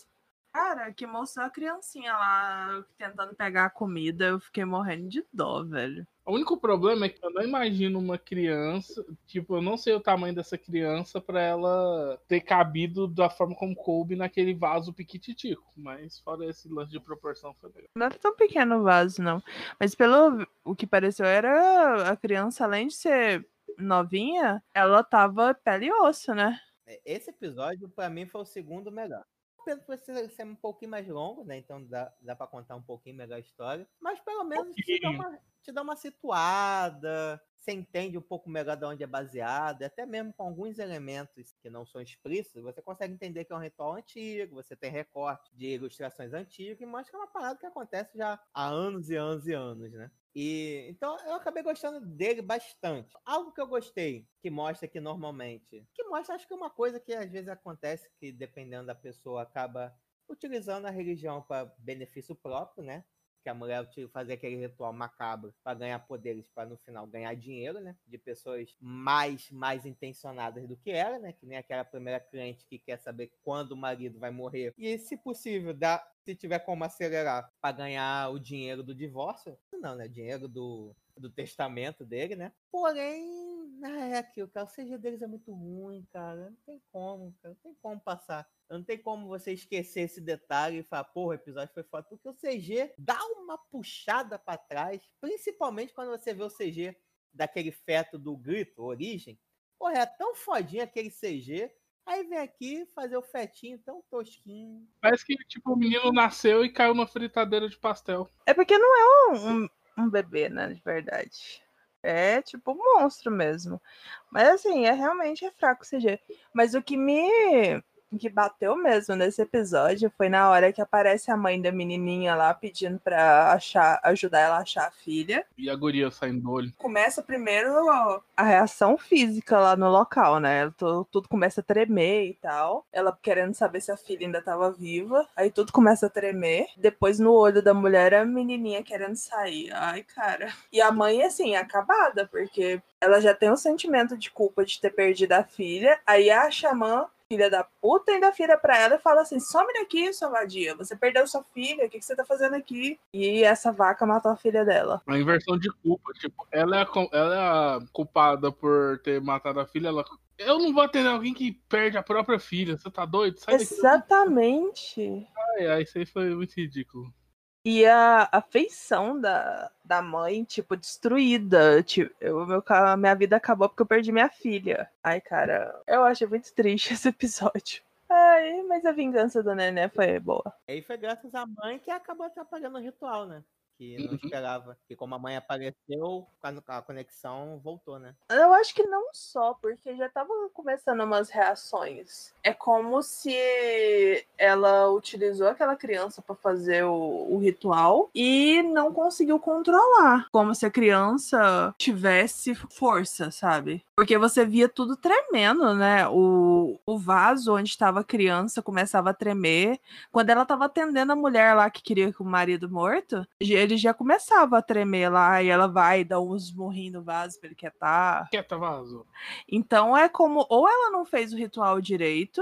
[SPEAKER 3] Cara, que mostrou a criancinha lá tentando pegar a comida. Eu fiquei morrendo de dó, velho.
[SPEAKER 4] O único problema é que eu não imagino uma criança, tipo, eu não sei o tamanho dessa criança pra ela ter cabido da forma como coube naquele vaso piquititico. Mas fora esse lance de proporção foi legal.
[SPEAKER 3] Não era tão pequeno o vaso, não. Mas pelo o que pareceu, era a criança, além de ser novinha, ela tava pele e osso, né?
[SPEAKER 2] É, Esse episódio, pra mim, foi o segundo melhor. Pelo por ser, um pouquinho mais longo, né? Então dá, dá pra contar um pouquinho melhor a história. Mas pelo menos te dá, uma, te dá uma situada. Você entende um pouco melhor de onde é baseado. Até mesmo com alguns elementos que não são explícitos, você consegue entender que é um ritual antigo. Você tem recorte de ilustrações antigas e mostra que é uma parada que acontece já há anos e anos e anos, né? E então eu acabei gostando dele bastante. Algo que eu gostei, que mostra que normalmente, que mostra acho que uma coisa que às vezes acontece que dependendo da pessoa acaba utilizando a religião para benefício próprio, né? Que a mulher fazia aquele ritual macabro para ganhar poderes, para no final ganhar dinheiro, né? De pessoas mais mais intencionadas do que ela, né? Que nem aquela primeira cliente que quer saber quando o marido vai morrer e, se possível, dá se tiver como acelerar para ganhar o dinheiro do divórcio, não, né? Dinheiro do do testamento dele, né? Porém, é aquilo, cara, o CG deles é muito ruim, cara. Não tem como, cara. Não tem como passar. Não tem como você esquecer esse detalhe e falar, porra, o episódio foi foda. Porque o CG dá uma puxada para trás, principalmente quando você vê o CG daquele feto do grito, origem. Porra, é tão fodinho aquele CG. Aí vem aqui fazer o fetinho tão tosquinho.
[SPEAKER 4] Parece que, tipo, o menino nasceu e caiu numa fritadeira de pastel.
[SPEAKER 3] É porque não é um, um, um bebê, né, de verdade. É tipo um monstro mesmo. Mas assim, é realmente é fraco o CG. Mas o que me que bateu mesmo nesse episódio foi na hora que aparece a mãe da menininha lá pedindo pra achar, ajudar ela a achar a filha.
[SPEAKER 4] E a guria saindo do olho.
[SPEAKER 3] Começa primeiro a reação física lá no local, né? Tudo, tudo começa a tremer e tal. Ela querendo saber se a filha ainda tava viva. Aí tudo começa a tremer. Depois no olho da mulher a menininha querendo sair. Ai, cara. E a mãe, assim, acabada, porque ela já tem um sentimento de culpa de ter perdido a filha. Aí a xamã filha da puta ainda vira pra ela e fala assim: some daqui, sua vadia. Você perdeu sua filha, o que, que você tá fazendo aqui? E essa vaca matou a filha dela.
[SPEAKER 4] A inversão de culpa, tipo, ela é, a, ela é a culpada por ter matado a filha, ela. Eu não vou atender alguém que perde a própria filha. Você tá doido? Sai daqui.
[SPEAKER 3] Exatamente.
[SPEAKER 4] Ai, ai, isso aí foi muito ridículo.
[SPEAKER 3] E a, a feição da, da mãe, tipo, destruída. Tipo, eu, meu, minha vida acabou porque eu perdi minha filha. Ai, cara, eu achei muito triste [LAUGHS] esse episódio. Ai, mas a vingança do Nené foi boa.
[SPEAKER 2] Aí foi graças à mãe que acabou atrapalhando o ritual, né? Que não
[SPEAKER 4] Uhum.
[SPEAKER 2] esperava. Que como a mãe apareceu, a a conexão voltou, né?
[SPEAKER 3] Eu acho que não só, porque já tava começando umas reações. É como se ela utilizou aquela criança pra fazer o, o ritual e não conseguiu controlar. Como se a criança tivesse força, sabe? Porque você via tudo tremendo, né? O, o vaso onde estava a criança começava a tremer. Quando ela tava atendendo a mulher lá que queria que o marido morto, ele já começava a tremer lá e ela vai dar uns morrinhos no vaso pra ele quietar.
[SPEAKER 4] Quieta, vaso.
[SPEAKER 3] Então é como ou ela não fez o ritual direito,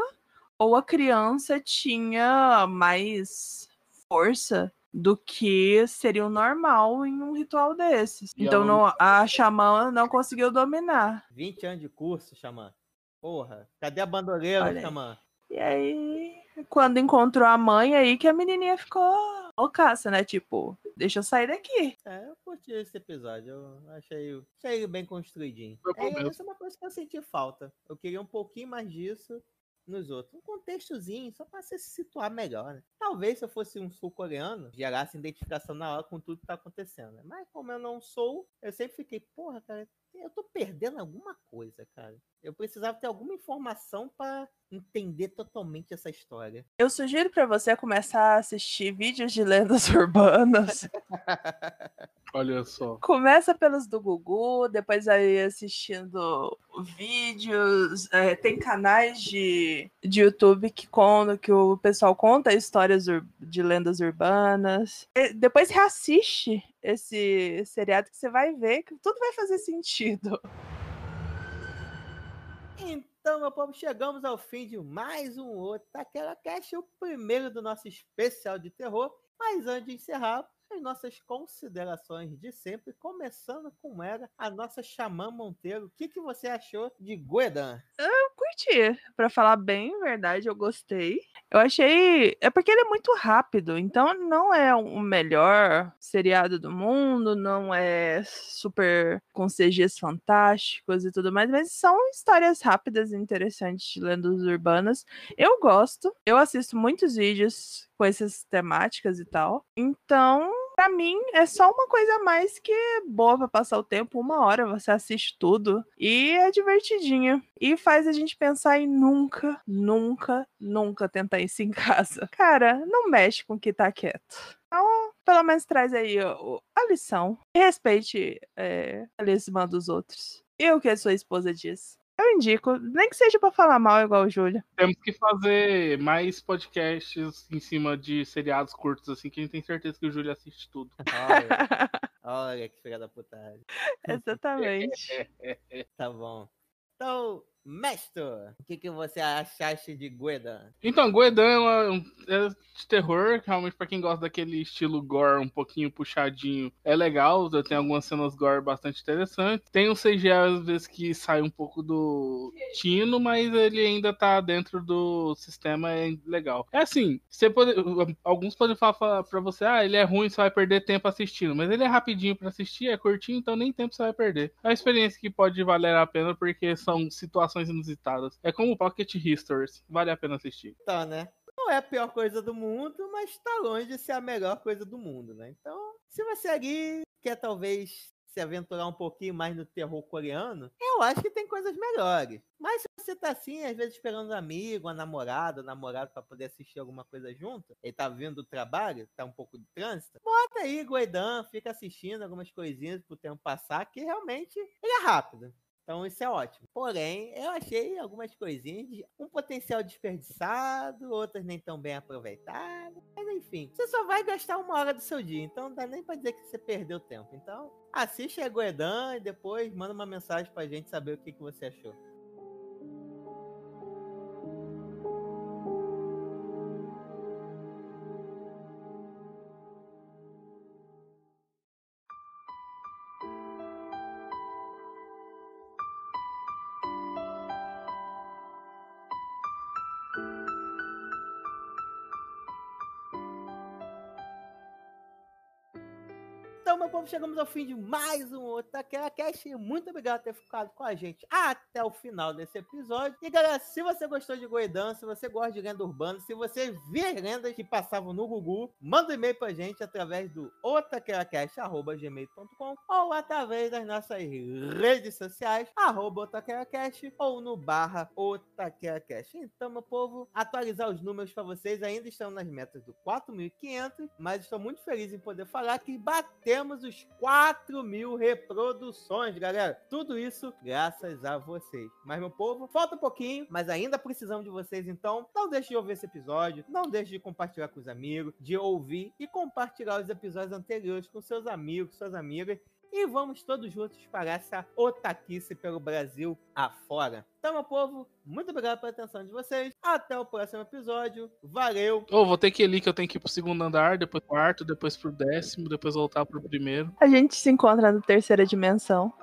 [SPEAKER 3] ou a criança tinha mais força do que seria o normal em um ritual desses.
[SPEAKER 2] E
[SPEAKER 3] Então não, a xamã não conseguiu dominar.
[SPEAKER 2] 20 anos de curso, Xamã. Porra, cadê a bandoleira,
[SPEAKER 3] Olha.
[SPEAKER 2] Xamã?
[SPEAKER 3] E aí, quando encontrou a mãe, aí que a menininha ficou loucaça, né? Tipo, deixa eu sair daqui.
[SPEAKER 2] É, eu curti esse episódio. Eu achei, achei ele bem construidinho. É, isso é uma coisa que eu senti falta. Eu queria um pouquinho mais disso nos outros. Um contextozinho, só pra você se situar melhor, né? Talvez se eu fosse um sul-coreano, gerasse identificação na hora com tudo que tá acontecendo. né? Mas como eu não sou, eu sempre fiquei, porra, cara, eu tô perdendo alguma coisa, cara. Eu precisava ter alguma informação pra entender totalmente essa história.
[SPEAKER 3] Eu sugiro pra você começar a assistir vídeos de lendas [LAUGHS] urbanas. [LAUGHS]
[SPEAKER 4] Olha só.
[SPEAKER 3] Começa pelos do Gugu, depois aí assistindo vídeos. é, tem canais de, de YouTube que contam, que o pessoal conta histórias de lendas urbanas. E depois reassiste esse seriado que você vai ver que tudo vai fazer sentido.
[SPEAKER 2] Então, meu povo, chegamos ao fim de mais um outro Taquera Cast, o primeiro do nosso especial de terror. Mas antes de encerrar, as nossas considerações de sempre, começando com ela, a nossa Xamã Monteiro. O que, que você achou de Guedan?
[SPEAKER 3] curti. Pra falar bem a verdade, eu gostei. Eu achei. É porque ele é muito rápido, então não é o melhor seriado do mundo, não é super com CGs fantásticos e tudo mais, mas são histórias rápidas e interessantes de lendas urbanas. Eu gosto, eu assisto muitos vídeos com essas temáticas e tal. Então, Pra mim, é só uma coisa a mais que é boa pra passar o tempo. Uma hora você assiste tudo e é divertidinho. E faz a gente pensar em nunca, nunca, nunca tentar isso em casa. Cara, não mexe com o que tá quieto. Então, pelo menos traz aí a lição. E respeite é, a lesma dos outros. E o que a sua esposa diz. Eu indico, nem que seja pra falar mal igual o Júlio.
[SPEAKER 4] Temos que fazer mais podcasts em cima de seriados curtos, assim, que a gente tem certeza que o Júlio assiste tudo. [LAUGHS]
[SPEAKER 2] Olha, [LAUGHS] olha que filha da putagem.
[SPEAKER 3] Exatamente. [LAUGHS]
[SPEAKER 2] Tá bom. Então, Mestre, o que, que você achaste de Guedan?
[SPEAKER 4] Então, Goedan é, uma, um- é de terror, realmente pra quem gosta daquele estilo gore um pouquinho puxadinho, é legal, tem algumas cenas gore bastante interessantes. Tem um CGI às vezes que sai um pouco do tino, mas ele ainda tá dentro do sistema, é legal. É assim, você pode, alguns podem falar fa- pra você, ah, ele é ruim, você vai perder tempo assistindo, mas ele é rapidinho pra assistir, é curtinho, então nem tempo você vai perder. É uma experiência que pode valer a pena porque são situações inusitadas. É como Pocket Histories, vale a pena assistir.
[SPEAKER 2] Então, né? Não é a pior coisa do mundo, mas tá longe de ser a melhor coisa do mundo, né? Então, se você ali quer talvez se aventurar um pouquinho mais no terror coreano, eu acho que tem coisas melhores. Mas se você tá assim, às vezes esperando um amigo, uma namorada, um namorado pra poder assistir alguma coisa junto, ele tá vindo do trabalho, tá um pouco de trânsito, bota aí Goidan, fica assistindo algumas coisinhas pro tempo passar, que realmente ele é rápido. Então isso é ótimo. Porém, eu achei algumas coisinhas de um potencial desperdiçado, outras nem tão bem aproveitadas. Mas enfim, você só vai gastar uma hora do seu dia, então não dá nem pra dizer que você perdeu tempo. Então, assiste a Goedan e depois manda uma mensagem pra gente saber o que, que você achou. Chegamos ao fim de mais um Otaquera Cast. Muito obrigado por ter ficado com a gente até o final desse episódio. E galera, se você gostou de Goidan, se você gosta de lenda urbana, se você vê lendas que passavam no Gugu, manda um e-mail pra gente através do otaqueracast.gmail.com ou através das nossas redes sociais, arroba otaqueracast ou no barra otaqueracast. Então, meu povo, atualizar os números para vocês ainda estão nas metas do 4.500, mas estou muito feliz em poder falar que batemos os 4 mil reproduções, galera. Tudo isso graças a vocês. Mas, meu povo, falta um pouquinho, mas ainda precisamos de vocês, então não deixe de ouvir esse episódio, não deixe de compartilhar com os amigos, de ouvir e compartilhar os episódios anteriores com seus amigos, suas amigas. E vamos todos juntos para essa otaquice pelo Brasil afora. Então, meu povo, muito obrigado pela atenção de vocês. Até o próximo episódio. Valeu!
[SPEAKER 4] Ou vou ter que ir ali que eu tenho que ir pro segundo andar, depois pro quarto, depois pro décimo, depois voltar pro primeiro.
[SPEAKER 3] A gente se encontra na terceira dimensão.